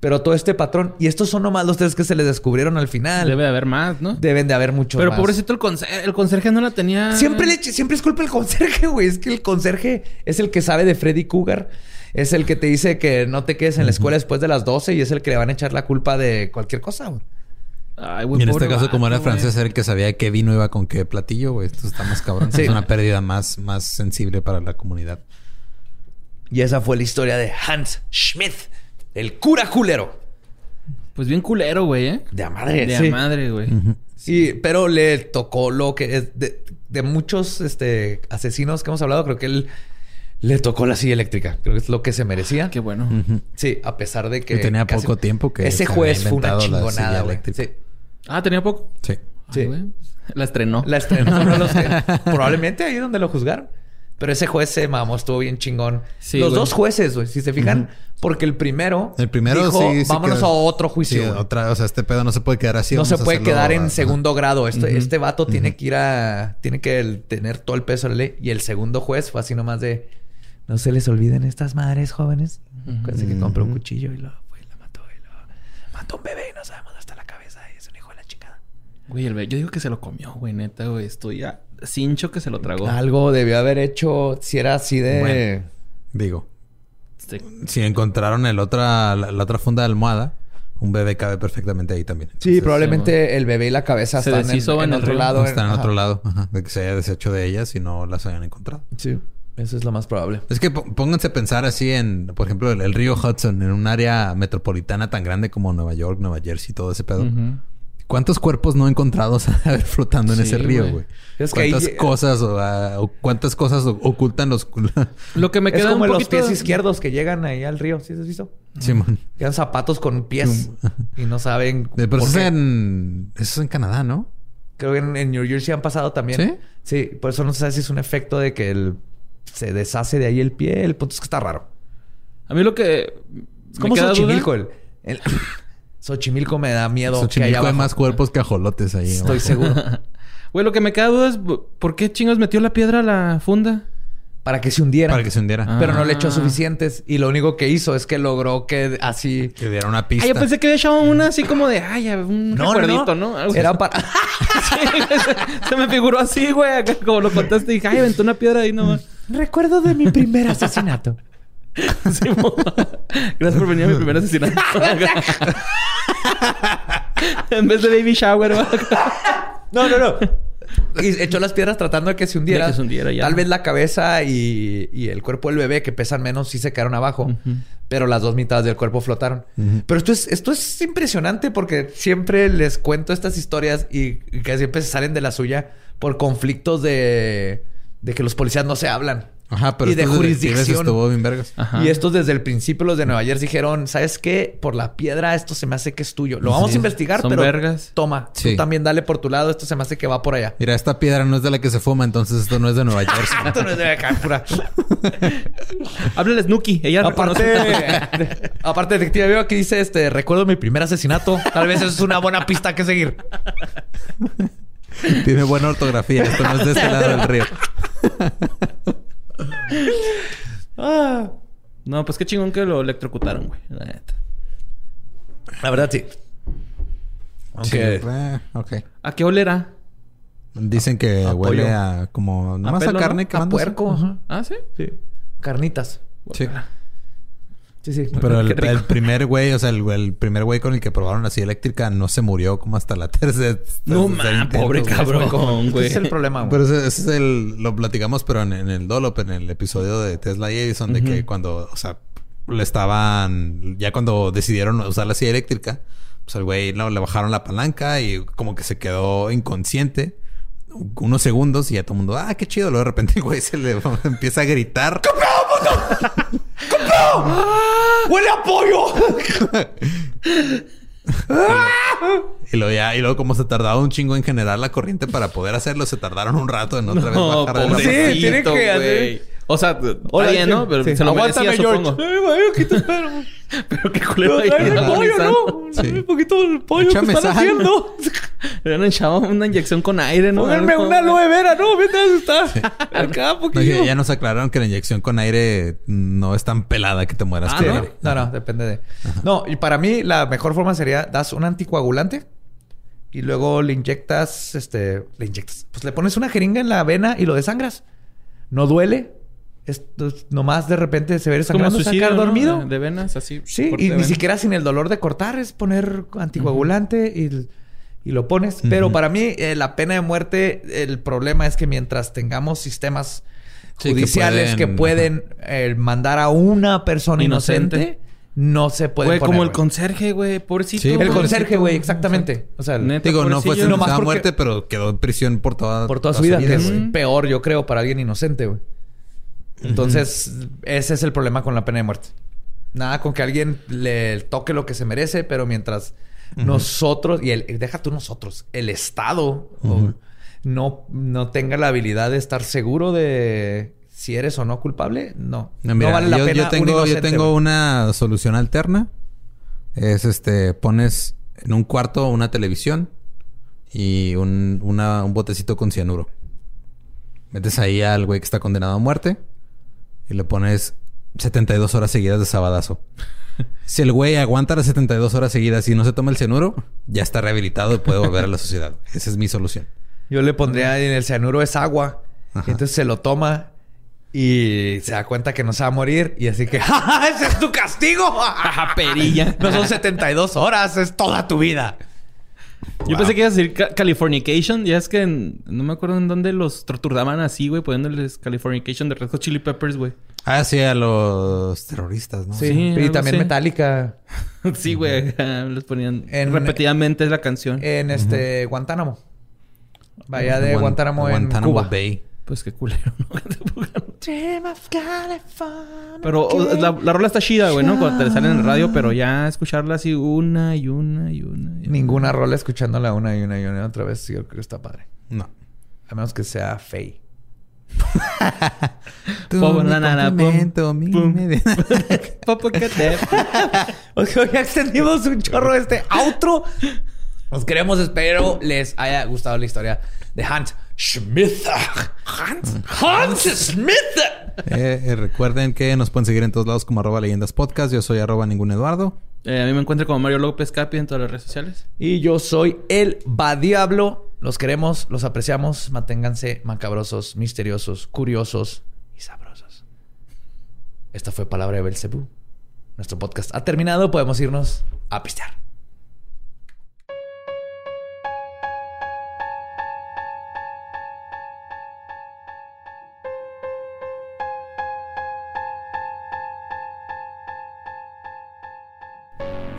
pero todo este patrón, y estos son nomás los tres que se les descubrieron al final. Debe de haber más, ¿no? Deben de haber muchos Pero más. pobrecito el conserje, el conserje no la tenía. Siempre, le, siempre es culpa del conserje, güey. Es que el conserje es el que sabe de Freddy Cougar. Es el que te dice que no te quedes en la escuela después de las 12 y es el que le van a echar la culpa de cualquier cosa, güey. Ay, Y en este caso, como era francés, era el que sabía qué vino iba con qué platillo, güey. Esto está más cabrón. Sí. Es una pérdida más, más sensible para la comunidad. Y esa fue la historia de Hans Schmidt, el cura culero. Pues bien culero, güey, ¿eh? De a madre, De sí. a madre, güey. Sí, pero le tocó lo que es de, de muchos este, asesinos que hemos hablado, creo que él le tocó la silla eléctrica. Creo que es lo que se merecía. Qué bueno. Sí, a pesar de que. Y tenía casi- poco tiempo que Ese se juez fue una chingonada, güey. eléctrica. Sí. Ah, tenía poco. Sí. Sí. Güey. La estrenó. La estrenó fueron los que- probablemente ahí donde lo juzgaron. Pero ese juez se mamó, estuvo bien chingón. Sí, los güey. dos jueces, güey, si se fijan, porque el primero, El primero dijo, sí, sí vámonos quedó- a otro juicio. Sí, otra, o sea, este pedo no se puede quedar así. no se puede quedar en a- segundo grado. Este, este vato tiene que ir a. Tiene que el- tener todo el peso de la ley. Y el segundo juez fue así nomás de. No se les olviden estas madres jóvenes. Acuérdense que compró un cuchillo y lo fue y la mató. Y lo mató un bebé y no sabemos dónde está la cabeza. Y es un hijo de la chingada. Güey, el be- yo digo que se lo comió, güey, neta, güey. Estoy ya cincho que se lo tragó. Algo debió haber hecho si era así de. Bueno. Digo, Este, si encontraron el otra, la, la otra funda de almohada, un bebé cabe perfectamente ahí también. Sí, Entonces, probablemente el bebé y la cabeza Se están en, deshizo en en el otro río. lado. Están en otro lado. Ajá, de que se haya deshecho de ellas y no las hayan encontrado. Sí, eso es lo más probable. Es que pónganse a pensar así en, por ejemplo, el, el río Hudson, en un área metropolitana tan grande como Nueva York, Nueva Jersey, todo ese pedo. ujú. ¿Cuántos cuerpos no encontrados a ver flotando en Sí, ese río, güey. Es que ahí- ¿Cuántas cosas o, ah, cuántas cosas ocultan los... Lo que me es queda como un los pies izquierdos que llegan ahí al río. ¿Sí has visto? Simón. Quedan zapatos con pies y no saben. Pero por eso es en... Eso es en Canadá, ¿no? Creo que en, en New Jersey han pasado también. ¿Sí? Sí, por eso no se sabe si es un efecto de que el, se deshace de ahí el pie. El punto es que está raro. A mí lo que... Es como Xochimilco. duda- El, el- Xochimilco me da miedo que haya Xochimilco hay abajo. más cuerpos que ajolotes ahí. Estoy abajo. seguro. Güey, lo que me queda duda es... ¿Por qué chingos metió la piedra a la funda? Para que se hundiera. Para que se hundiera. Ah. Pero no le echó suficientes. Y lo único que hizo es que logró que así... Que diera una Ah, pista. yo pensé que había echado una así como de... Ay, un No, recuerdito, ¿no? Algo Era así. para... Sí, se me figuró así, güey. Como lo contaste. Dije, ay, aventó una piedra ahí nomás. Recuerdo de mi primer asesinato. Gracias por venir a mi primer asesinato. en vez de baby shower. No, no, no. Y echó las piedras tratando de que se hundiera. De que se hundiera, ya. Tal vez la cabeza y, y el cuerpo del bebé, que pesan menos, sí se quedaron abajo. Pero las dos mitades del cuerpo flotaron. Pero esto es, esto es impresionante porque siempre les cuento estas historias y, y que siempre se salen de la suya por conflictos de, de que los policías no se hablan. Ajá, pero y de jurisdicción. estuvo bien vergas. Ajá. Y estos desde el principio, los de Nueva Jersey, dijeron, ¿sabes qué? Por la piedra esto se me hace que es tuyo. Lo vamos Sí. a investigar, Son pero vergas. toma, Sí. tú también dale por tu lado, esto se me hace que va por allá. Mira, esta piedra no es de la que se fuma, entonces esto no es de Nueva Jersey. Esto no es de acá, pura. Háblale Snooki. Ella aparte, reconoce. aparte, detective, veo que dice, este, recuerdo mi primer asesinato. Tal vez eso es una buena pista que seguir. Tiene buena ortografía. Esto no es de este lado del río. Ah, No, pues qué chingón que lo electrocutaron, güey. La neta. la verdad, sí. Aunque... Sí, eh. ¿A qué olera? Dicen que A huele pollo. a como... Nomás a, pelo, carne ¿no? que A puerco. Ah, ¿sí? Sí. carnitas. Sí. Sí, sí. Pero el, el primer güey, o sea, el, el primer güey con el que probaron la silla eléctrica no se murió como hasta la tercera. No tercer mames, pobre güey. cabrón, Ese güey. es el problema, güey. Pero ese, ese es el... Lo platicamos, pero en, en el Dolop, en el episodio de Tesla y Edison, de que cuando... O sea, le estaban... Ya cuando decidieron usar la silla eléctrica, pues al güey no, le bajaron la palanca y como que se quedó inconsciente unos segundos y ya todo el mundo, ah, qué chido. Luego de repente el güey se le empieza a gritar. ¡Huele a pollo! Y luego ya, y luego como se tardaba un chingo en generar la corriente para poder hacerlo, se tardaron un rato en otra No, vez bajar Sí, tiene que hacer- O sea, está bien, ¿no? Pero Sí. se lo Aguántame, merecía, George. supongo. Güey, te espero. Pero qué culero ahí Dale pollo. ¿no? Sí. Un poquito del pollo Échame que están sal. haciendo. Le han echado una inyección con aire, ¿no? Pónganme una aloe vera, ¿no? Vete a está. Acá, No, poquillo. ya, ya nos aclararon que la inyección con aire no es tan pelada que te mueras. Ah, con ¿no? aire. No, no, depende de. No, y para mí la mejor forma sería das un anticoagulante y luego le inyectas, este, le inyectas, pues le pones una jeringa en la vena y lo desangras. No duele. Esto es nomás de repente se ve Como suicidio, sacar ¿no? dormido. De, de venas, así. Sí, y ni venas. siquiera sin el dolor de cortar, es poner anticoagulante y, y lo pones. Pero para mí, eh, la pena de muerte, el problema es que mientras tengamos sistemas Sí, judiciales que pueden- pueden, eh, mandar a una persona inocente, Inocente. no se puede Güey, poner. como el conserje, güey. Pobrecito. Sí, El pobrecito. conserje, güey, exactamente. O sea, Neta, Digo, no fue sentenciado a muerte, pero quedó en prisión por toda, por toda su vida, que es peor, yo creo, para alguien inocente, güey. Entonces, ese es el problema con la pena de muerte. Nada con que alguien le toque lo que se merece, pero mientras nosotros, y el, deja tú nosotros, el Estado no, no tenga la habilidad de estar seguro de si eres o no culpable, no. No, mira, no vale la yo, pena. yo un tengo, yo tengo una solución alterna. Es este, pones en un cuarto una televisión y un, una- un botecito con cianuro. Metes ahí al güey que está condenado a muerte y le pones 72 horas seguidas de sabadazo. Si el güey aguanta las 72 horas seguidas y no se toma el cianuro, ya está rehabilitado y puede volver a la sociedad. Esa es mi solución. Yo le pondría en el cianuro es agua. Y entonces se lo toma y se da cuenta que no se va a morir. Y así que, ¡Ja, ja, ese es tu castigo! Perilla. No son 72 horas, es toda tu vida. Yo pensé que ibas a decir ca- Californication. Ya es que en- no me acuerdo en dónde los torturaban así, güey, poniéndoles Californication de Red Hot Chili Peppers, güey. Ah, sí, a los terroristas, ¿no? Sí, Sí, y también así. Metallica sí, güey, les ponían En- repetidamente la canción. en este Guantánamo. Vaya de Guan- Guantánamo, en Guantánamo Cuba. Bay. Pues qué culero, ¿no? Dream of California. pero o, la, la rola está chida, güey, ¿no? Cuando te sale en el radio, pero ya escucharla así una y una y una. y una. Ninguna rola escuchándola una y una y una otra vez. Yo creo que está padre. No. A menos que sea Faye. Tú Pum, ya extendimos un chorro este outro. Nos queremos, espero les haya gustado la historia de Hans Schmidt. Hans, Hans Schmidt. Eh, eh, recuerden que nos pueden seguir en todos lados como arroba leyendas podcast. Yo soy arroba ningún Eduardo. Eh, a mí me encuentro como Mario López Capi en todas las redes sociales. Y yo soy el Badiablo. Los queremos, los apreciamos. Manténganse macabrosos, misteriosos, curiosos y sabrosos. Esta fue Palabra de Belcebú. Nuestro podcast ha terminado. Podemos irnos a pistear.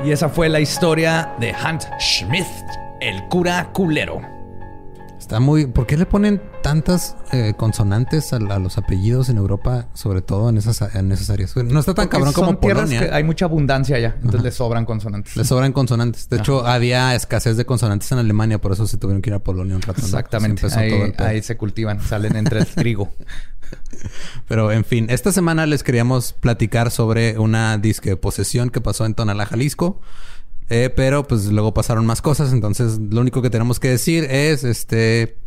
Y esa fue la historia de Hans Schmidt, el cura culero. Está muy... ¿Por qué le ponen tantas eh, consonantes a, a los apellidos en Europa? Sobre todo en esas, en esas áreas. No está tan Porque cabrón como son tierras Polonia. que hay mucha abundancia allá, entonces Ajá. le sobran consonantes. Le sobran consonantes. De hecho, había escasez de consonantes en Alemania. Por eso se tuvieron que ir a Polonia un rato. Exactamente. Todo Ahí, el ahí se cultivan, salen entre el trigo. Pero en fin, esta semana les queríamos platicar sobre una disque posesión que pasó en Tonalá, Jalisco. Eh, pero pues luego pasaron más cosas. Entonces, lo único que tenemos que decir es este.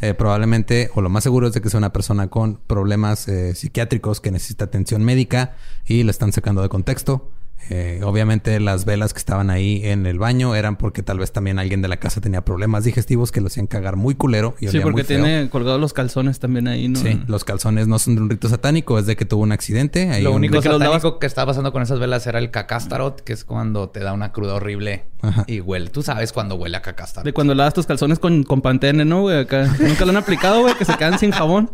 eh, probablemente, o lo más seguro es de que sea una persona con problemas eh, psiquiátricos que necesita atención médica y la están sacando de contexto. Eh, obviamente las velas que estaban ahí en el baño eran porque tal vez también alguien de la casa tenía problemas digestivos que lo hacían cagar muy culero. Y sí, porque tiene colgados los calzones también ahí, ¿no? Sí, los calzones no son de un rito satánico, es de que tuvo un accidente. Ahí lo único satánico que estaba pasando con esas velas era el cacástarot, que es cuando te da una cruda horrible y huele. Tú sabes cuando huele a cacástarot. De cuando lavas tus calzones con, con pantene, ¿no, güey? Nunca lo han aplicado, güey, que se quedan sin jabón.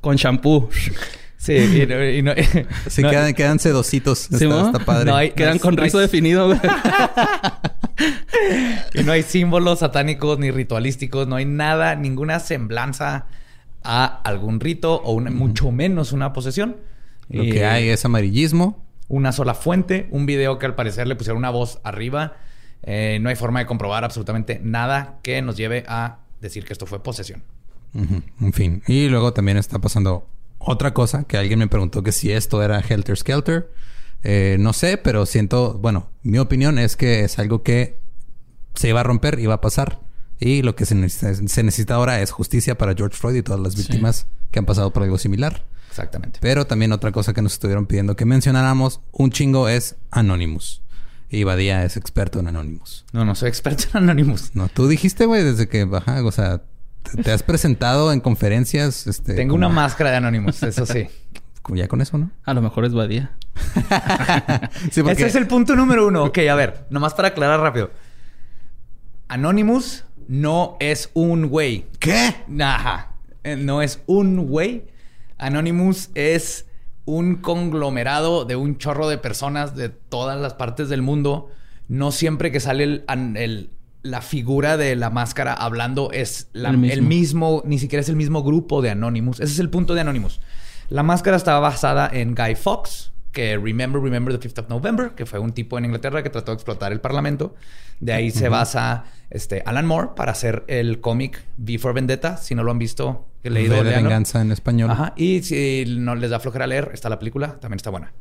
Con shampoo. Sí, y no, sí, quedan, sedositos. está, padre. quedan con rizo definido. Güey. y no hay símbolos satánicos ni ritualísticos. No hay nada, ninguna semblanza a algún rito o mucho menos una posesión. Lo que hay es amarillismo. Una sola fuente, un video que al parecer le pusieron una voz arriba. Eh, no hay forma de comprobar absolutamente nada que nos lleve a decir que esto fue posesión. En fin. Y luego también está pasando otra cosa que alguien me preguntó que si esto era Helter Skelter. Eh, no sé, pero siento, bueno, mi opinión es que es algo que se iba a romper, iba a pasar. Y lo que se necesita, ahora es justicia para George Floyd y todas las víctimas que han pasado por algo similar. Exactamente. Pero también otra cosa que nos estuvieron pidiendo que mencionáramos, un chingo es Anonymous. Y Badía es experto en Anonymous. No, no soy experto en Anonymous. No, tú dijiste, güey, desde que, baja, o sea, ¿Te has presentado en conferencias? Este, Tengo una máscara de Anonymous, eso sí. Ya con eso, ¿no? A lo mejor es Badía. Ese es el punto número uno. Ok, a ver, nomás para aclarar rápido. Anonymous no es un güey. ¿Qué? Ajá. Eh, no es un güey. Anonymous es un conglomerado de un chorro de personas de todas las partes del mundo. No siempre que sale el, el la figura de la máscara hablando es el, mismo. ni siquiera es el mismo grupo de Anonymous. Ese es el punto de Anonymous. La máscara estaba basada en Guy Fawkes, que Remember, Remember the 5th of November, que fue un tipo en Inglaterra que trató de explotar el parlamento. De ahí se basa este, Alan Moore para hacer el cómic V for Vendetta. Si no lo han visto, he leído. de venganza en español. Ajá. Y si no les da flojera leer, está la película, también está buena.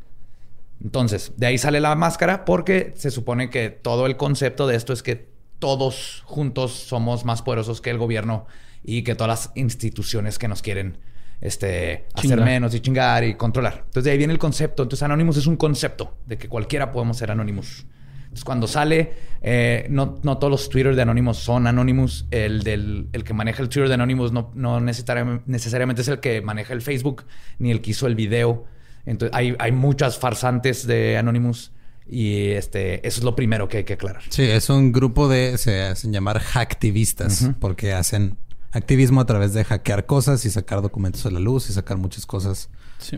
Entonces, de ahí sale la máscara porque se supone que todo el concepto de esto es que todos juntos somos más poderosos que el gobierno y que todas las instituciones que nos quieren este, hacer menos y chingar y controlar. Entonces de ahí viene el concepto. Entonces Anonymous es un concepto de que cualquiera podemos ser Anonymous. Entonces cuando sale, eh, no, no, todos los Twitter de Anonymous son Anonymous. El, del, el que maneja el Twitter de Anonymous no, no necesariamente, es el que maneja el Facebook ni el que hizo el video. Entonces hay, hay muchas farsantes de Anonymous. Y este, eso es lo primero que hay que aclarar. Sí, es un grupo de, se hacen llamar hacktivistas, porque hacen activismo a través de hackear cosas y sacar documentos a la luz y sacar muchas cosas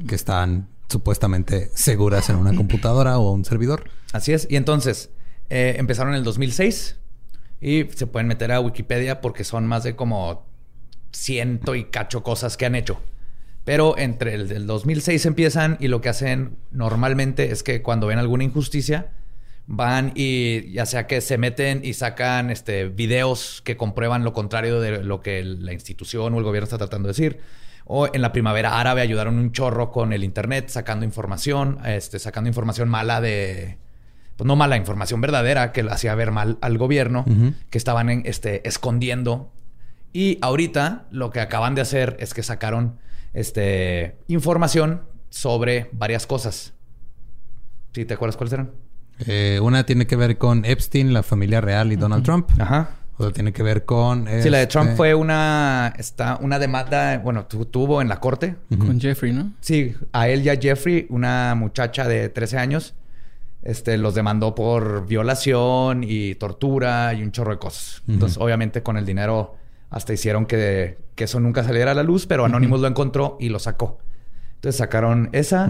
que están supuestamente seguras en una computadora o un servidor. Así es. Y entonces, eh, empezaron en el 2006 y se pueden meter a Wikipedia porque son más de como ciento y cacho cosas que han hecho. Pero entre el del 2006 empiezan y lo que hacen normalmente es que cuando ven alguna injusticia, van y ya sea que se meten y sacan este, videos que comprueban lo contrario de lo que la institución o el gobierno está tratando de decir. O en la primavera árabe ayudaron un chorro con el internet, sacando información, este, sacando información mala de, pues no mala, información verdadera que hacía ver mal al gobierno, que estaban este, escondiendo. Y ahorita lo que acaban de hacer es que sacaron este, información sobre varias cosas. ¿Sí te acuerdas cuáles eran? Eh, una tiene que ver con Epstein, la familia real y Donald Trump. Ajá. Otra tiene que ver con... Sí, la de Trump este fue una... Está, una demanda... Bueno, tuvo en la corte. Con Jeffrey, ¿no? Sí. A él y a Jeffrey, una muchacha de 13 años, este, los demandó por violación y tortura y un chorro de cosas. Entonces, obviamente, con el dinero hasta hicieron que, eso nunca saliera a la luz, pero Anonymous lo encontró y lo sacó. Entonces sacaron esa.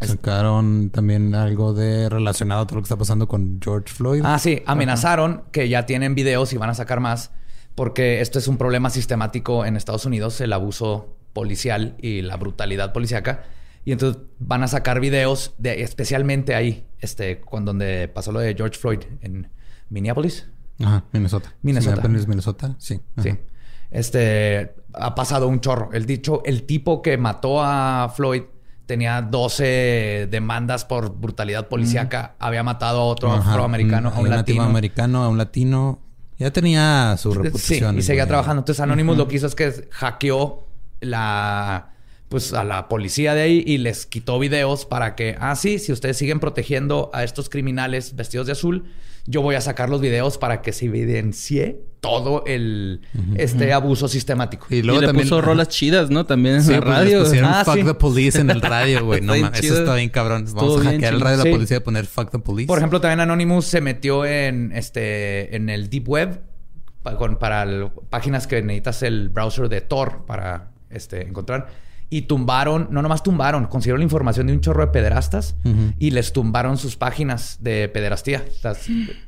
Sacaron también algo de relacionado a todo lo que está pasando con George Floyd. Ah, sí. Amenazaron que ya tienen videos y van a sacar más. Porque esto es un problema sistemático en Estados Unidos, el abuso policial y la brutalidad policíaca. Y entonces van a sacar videos de especialmente ahí, este, cuando donde pasó lo de George Floyd en Minneapolis. Ajá, Minnesota. Minnesota. Minnesota, sí. Sí. Este ha pasado un chorro. El dicho, el tipo que mató a Floyd tenía 12 demandas por brutalidad policíaca. Había matado a otro afroamericano, a un, latino. americano, a un latino. Ya tenía su reputación. Sí, y seguía trabajando. Entonces Anonymous lo que hizo es que hackeó la pues a la policía de ahí y les quitó videos para que, ah, sí, si ustedes siguen protegiendo a estos criminales vestidos de azul, yo voy a sacar los videos para que se evidencie todo el este abuso sistemático. Y luego le también, puso rolas chidas, ¿no? También en la pues, radio. pusieron ah, Fuck the Police en el radio, güey. no mames, eso está bien cabrón. Vamos a hackear el radio de la policía y poner Fuck the Police. Por ejemplo, también Anonymous se metió en este en el Deep Web para, para páginas que necesitas el browser de Tor para este, encontrar y tumbaron, no nomás tumbaron, consiguieron la información de un chorro de pederastas y les tumbaron sus páginas de pederastía.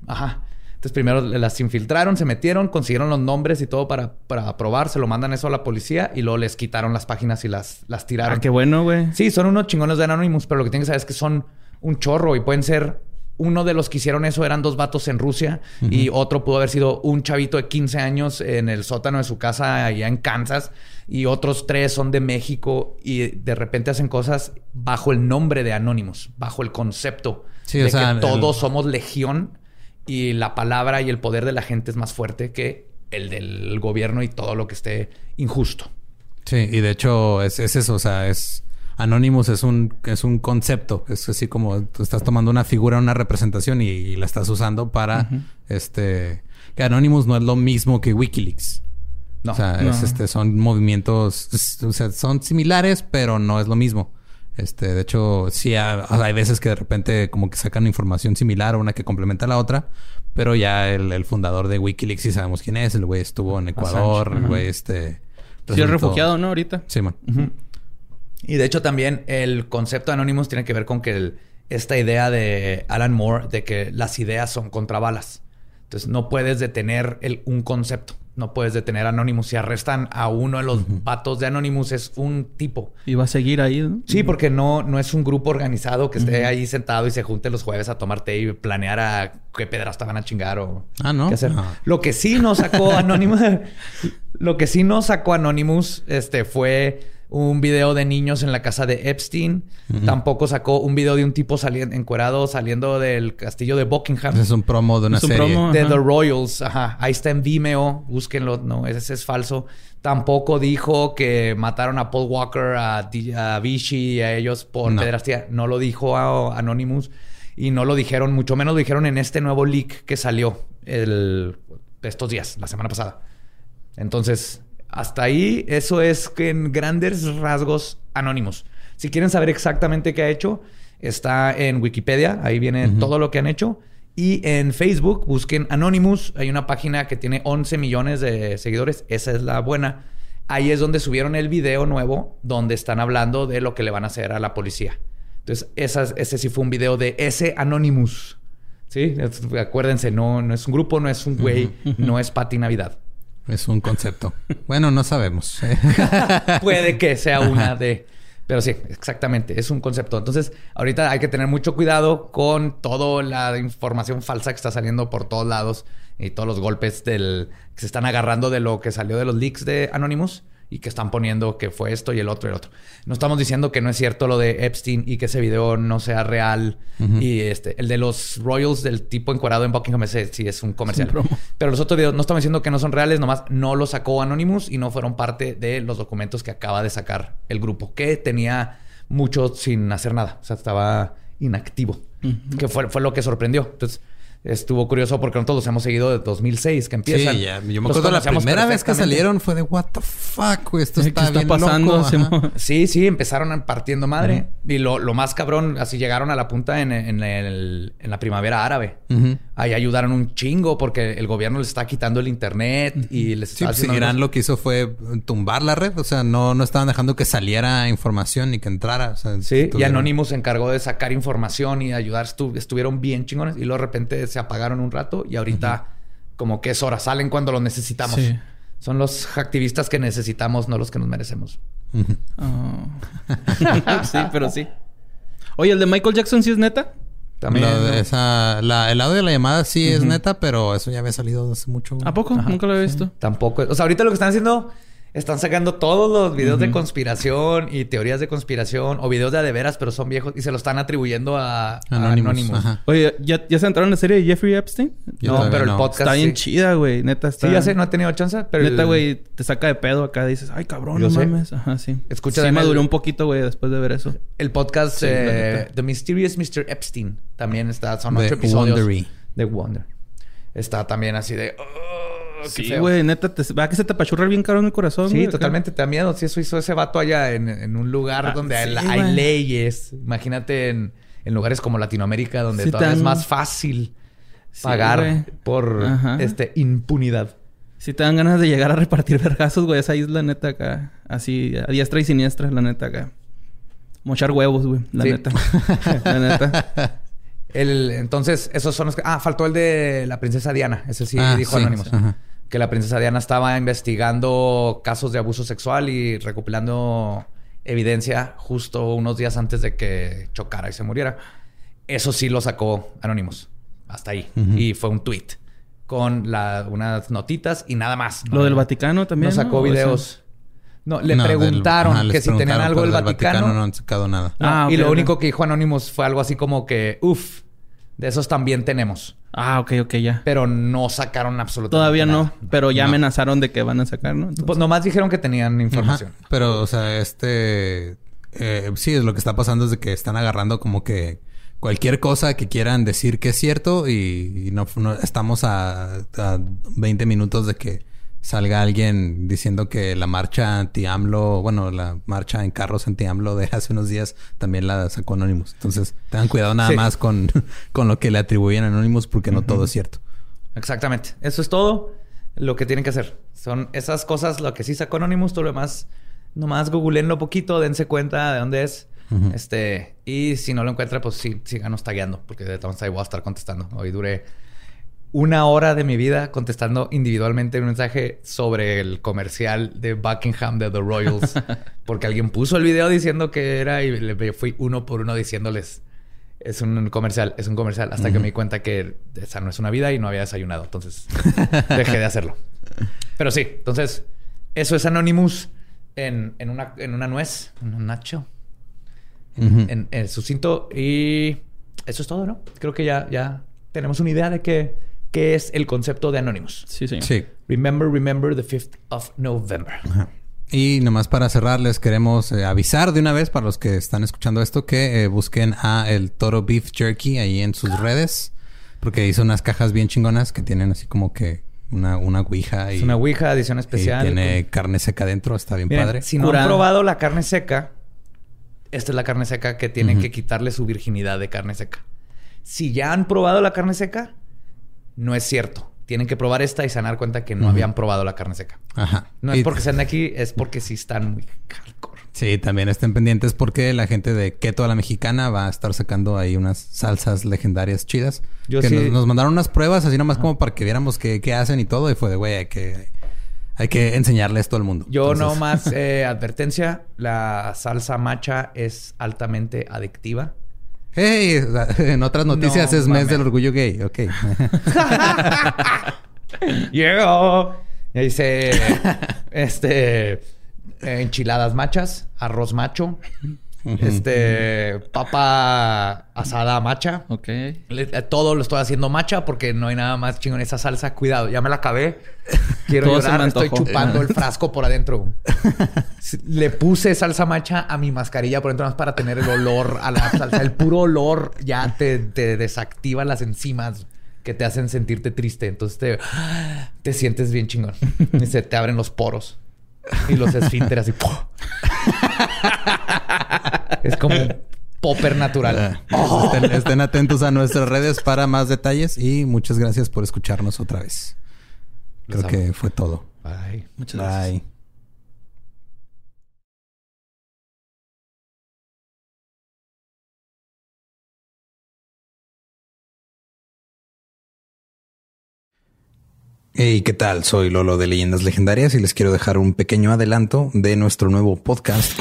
ajá. Entonces primero las infiltraron, se metieron, consiguieron los nombres y todo para, para probar, se lo mandan eso a la policía y luego les quitaron las páginas y las, las tiraron. Ah, qué bueno, güey. Sí, son unos chingones de Anonymous, pero lo que tienen que saber es que son un chorro y pueden ser uno de los que hicieron eso eran dos vatos en Rusia y otro pudo haber sido un chavito de 15 años en el sótano de su casa allá en Kansas y otros tres son de México y de repente hacen cosas bajo el nombre de Anónimos, bajo el concepto de que todos somos legión y la palabra y el poder de la gente es más fuerte que el del gobierno y todo lo que esté injusto. Sí, y de hecho es, es eso, o sea, es Anonymous es un, es un concepto. Es así como tú estás tomando una figura, una representación y, la estás usando para este. Que Anonymous no es lo mismo que Wikileaks. No. O sea, este, son movimientos. o sea, son similares, pero no es lo mismo. Este, de hecho, sí hay veces que de repente como que sacan información similar o una que complementa a la otra, pero ya el, fundador de Wikileaks sí sabemos quién es, el güey estuvo en Ecuador, el güey este... Sí, es refugiado, ¿no? Ahorita. Sí, man. Y de hecho también el concepto de Anonymous tiene que ver con que esta idea de Alan Moore de que las ideas son contra balas. Entonces no puedes detener el, un concepto. No puedes detener Anonymous. Si arrestan a uno de los vatos de Anonymous, es un tipo. Y va a seguir ahí, ¿no? Sí, porque no, no es un grupo organizado que esté ahí sentado y se junte los jueves a tomar té y planear a qué pedras van a chingar o ah, ¿no? qué hacer. Ah. Lo que sí no sacó Anonymous, lo que sí no sacó Anonymous, este, fue un video de niños en la casa de Epstein. Tampoco sacó un video de un tipo saliendo encuerado saliendo del castillo de Buckingham. es un promo de una serie. de The Royals. Ajá. Ahí está en Vimeo. Búsquenlo. No, ese es falso. Tampoco dijo que mataron a Paul Walker, a, Vichy y a ellos por no. No lo dijo a Anonymous. Y no lo dijeron, mucho menos lo dijeron en este nuevo leak que salió el, estos días, la semana pasada. Entonces, hasta ahí, eso es que en grandes rasgos anónimos. Si quieren saber exactamente qué ha hecho, está en Wikipedia, ahí viene todo lo que han hecho. Y en Facebook busquen Anonymous, hay una página que tiene 11 millones de seguidores, esa es la buena. Ahí es donde subieron el video nuevo, donde están hablando de lo que le van a hacer a la policía. Entonces, ese sí fue un video de ese Anonymous. ¿Sí? Acuérdense, no, no es un grupo, no es un güey, no es Pati Navidad. Es un concepto. bueno, no sabemos. Puede que sea una de... Pero sí, exactamente, es un concepto. Entonces, ahorita hay que tener mucho cuidado con toda la información falsa que está saliendo por todos lados y todos los golpes del que se están agarrando de lo que salió de los leaks de Anonymous y que están poniendo que fue esto y el otro y el otro. No estamos diciendo que no es cierto lo de Epstein y que ese video no sea real. Y este, el de los Royals del tipo encuadrado en Buckingham, ese sí es un comercial. Pero los otros videos no estamos diciendo que no son reales, nomás no los sacó Anonymous y no fueron parte de los documentos que acaba de sacar el grupo, que tenía mucho sin hacer nada. O sea, estaba inactivo. Que fue, fue lo que sorprendió. Entonces, estuvo curioso porque nosotros hemos seguido de 2006 que empiezan. Sí, ya. Yo me acuerdo la primera vez que salieron fue de what the fuck, güey. Esto está, bien pasando? Sí, sí, empezaron partiendo madre. Y lo, lo, más cabrón, así llegaron a la punta en, en, el, en la primavera árabe. Ahí ayudaron un chingo porque el gobierno les está quitando el internet y les está sí, pues, Irán lo que hizo fue tumbar la red. O sea, no, no estaban dejando que saliera información ni que entrara. sí, y Anonymous se encargó de sacar información y ayudar. estuvieron bien chingones y luego de repente se apagaron un rato y ahorita como que es hora, salen cuando lo necesitamos. Son los activistas que necesitamos, no los que nos merecemos. Oh. sí, pero sí. Oye, ¿el de Michael Jackson sí es neta? También. esa, la, el audio de la llamada sí es neta, pero eso ya había salido hace mucho. ¿A poco? Nunca lo he visto. Tampoco. O sea, ahorita lo que están haciendo están sacando todos los videos de conspiración y teorías de conspiración o videos de adeveras, pero son viejos y se lo están atribuyendo a Anonymous. Oye, ¿ya, ¿ya se entraron en la serie de Jeffrey Epstein? no, pero el podcast. Está bien chida, güey. Neta está. Sí, ya sé, no he tenido chance, pero. Neta, güey, te saca de pedo acá. Dices, ay, cabrón, no mames. Ajá, sí. Escucha Sí, maduré un poquito, güey, después de ver eso. El podcast Sí, eh. The Mysterious Mr. Epstein también está. Son ocho episodios. Wondery. De Wonder. Está también así de. "Oh, qué Sí, feo". güey, neta, te, va que se te apachurra bien caro en el corazón. Sí, acá. totalmente. Te da miedo. Si eso hizo ese vato allá en, en un lugar Ah, donde hay, sí, hay güey. leyes. Imagínate en, en lugares como Latinoamérica donde Sí, todavía es más fácil pagar por Ajá. este impunidad. Si te dan ganas de llegar a repartir vergazos, güey, esa isla neta acá. Así, a diestra y siniestra, la neta acá. Mochar huevos, güey, la Sí. neta. la neta. El, entonces, esos son los que... Ah, faltó el de la princesa Diana. Ese sí Ah, dijo sí, Anónimos. ajá. Que la princesa Diana estaba investigando casos de abuso sexual y recopilando evidencia justo unos días antes de que chocara y se muriera. Eso sí lo sacó Anónimos. Hasta ahí. Y fue un tweet con la- unas notitas y nada más. Lo del Vaticano también. No sacó videos. No, le No, del- preguntaron ajá, que si tenían algo del pero Vaticano. No han sacado nada. No, Ah, y lo único que dijo Anonymous fue algo así como que, uff, de esos también tenemos. Ah, ok, ok, ya. Pero no sacaron absolutamente Todavía no, pero ya No. amenazaron de que van a sacar, ¿no? Entonces- Pues nomás dijeron que tenían información. Ajá. Pero, o sea, este... eh, sí, es lo que está pasando es de que están agarrando como que cualquier cosa que quieran decir que es cierto y, y no, no- estamos a, a 20 minutos de que salga alguien diciendo que la marcha anti-AMLO, bueno, la marcha en carros anti-AMLO de hace unos días también la sacó Anonymous. Entonces, tengan cuidado nada Sí. más con, con lo que le atribuyen a Anonymous porque no todo es cierto. Exactamente. Eso es todo lo que tienen que hacer. Son esas cosas lo que sí sacó Anonymous, todo lo demás, nomás googleenlo poquito, dense cuenta de dónde es. Este, y si no lo encuentra, pues sí, síganos tagueando, porque de todas maneras ahí voy a estar contestando. Hoy duré una hora de mi vida contestando individualmente un mensaje sobre el comercial de Buckingham de The Royals, porque alguien puso el video diciendo que era y le fui uno por uno diciéndoles. Es un comercial, es un comercial. Hasta que me di cuenta que esa no es una vida y no había desayunado. Entonces dejé de hacerlo. Pero sí, entonces eso es Anonymous en, en una, en una nuez, en un nacho, en, en sucinto. Y eso es todo, ¿no? Creo que ya, ya tenemos una idea de qué, qué es el concepto de Anonymous. Sí, señor. Sí. Remember, remember the 5th of November. Ajá. Y nomás para cerrar, les queremos eh, avisar de una vez para los que están escuchando esto que eh, busquen a el Toro Beef Jerky ahí en sus redes. Porque hizo unas cajas bien chingonas que tienen así como que una, una ouija y, Es una Ouija, edición y especial. tiene carne seca dentro. Está bien Miren, padre. Si no han probado la carne seca, esta es la carne seca que tienen que quitarle su virginidad de carne seca. Si ya han probado la carne seca, no es cierto. Tienen que probar esta y se van a dar cuenta que no habían probado la carne seca. Ajá. No es porque sean de aquí, es porque sí están muy hardcore. Sí, también estén pendientes porque la gente de Keto a la Mexicana va a estar sacando ahí unas salsas legendarias chidas. Yo que sí- nos, nos mandaron unas pruebas así nomás como para que viéramos qué, qué hacen y todo. Y fue de, güey, hay que, hay que enseñarle esto al mundo. Yo Entonces- no más eh, advertencia, la salsa macha es altamente adictiva. Hey, en otras noticias No es mes del orgullo gay. Ok. Yeah. Y dice, este, enchiladas machas, arroz macho, este, papa asada macha. Ok. Le- todo lo estoy haciendo macha porque no hay nada más chingón esa salsa. Cuidado, ya me la acabé. Quiero Todo llorar, estoy chupando el frasco por adentro. Le puse salsa macha a mi mascarilla por dentro más para tener el olor a la salsa. El puro olor ya te, te desactiva las enzimas que te hacen sentirte triste. Entonces te, te sientes bien chingón. Y se te abren los poros. Y los esfínteres así. Es como un popper natural. Estén, estén atentos a nuestras redes para más detalles y muchas gracias por escucharnos otra vez. Creo que fue todo. Bye. Muchas gracias. Bye. Hey, ¿qué tal? Soy Lolo de Leyendas Legendarias y les quiero dejar un pequeño adelanto de nuestro nuevo podcast.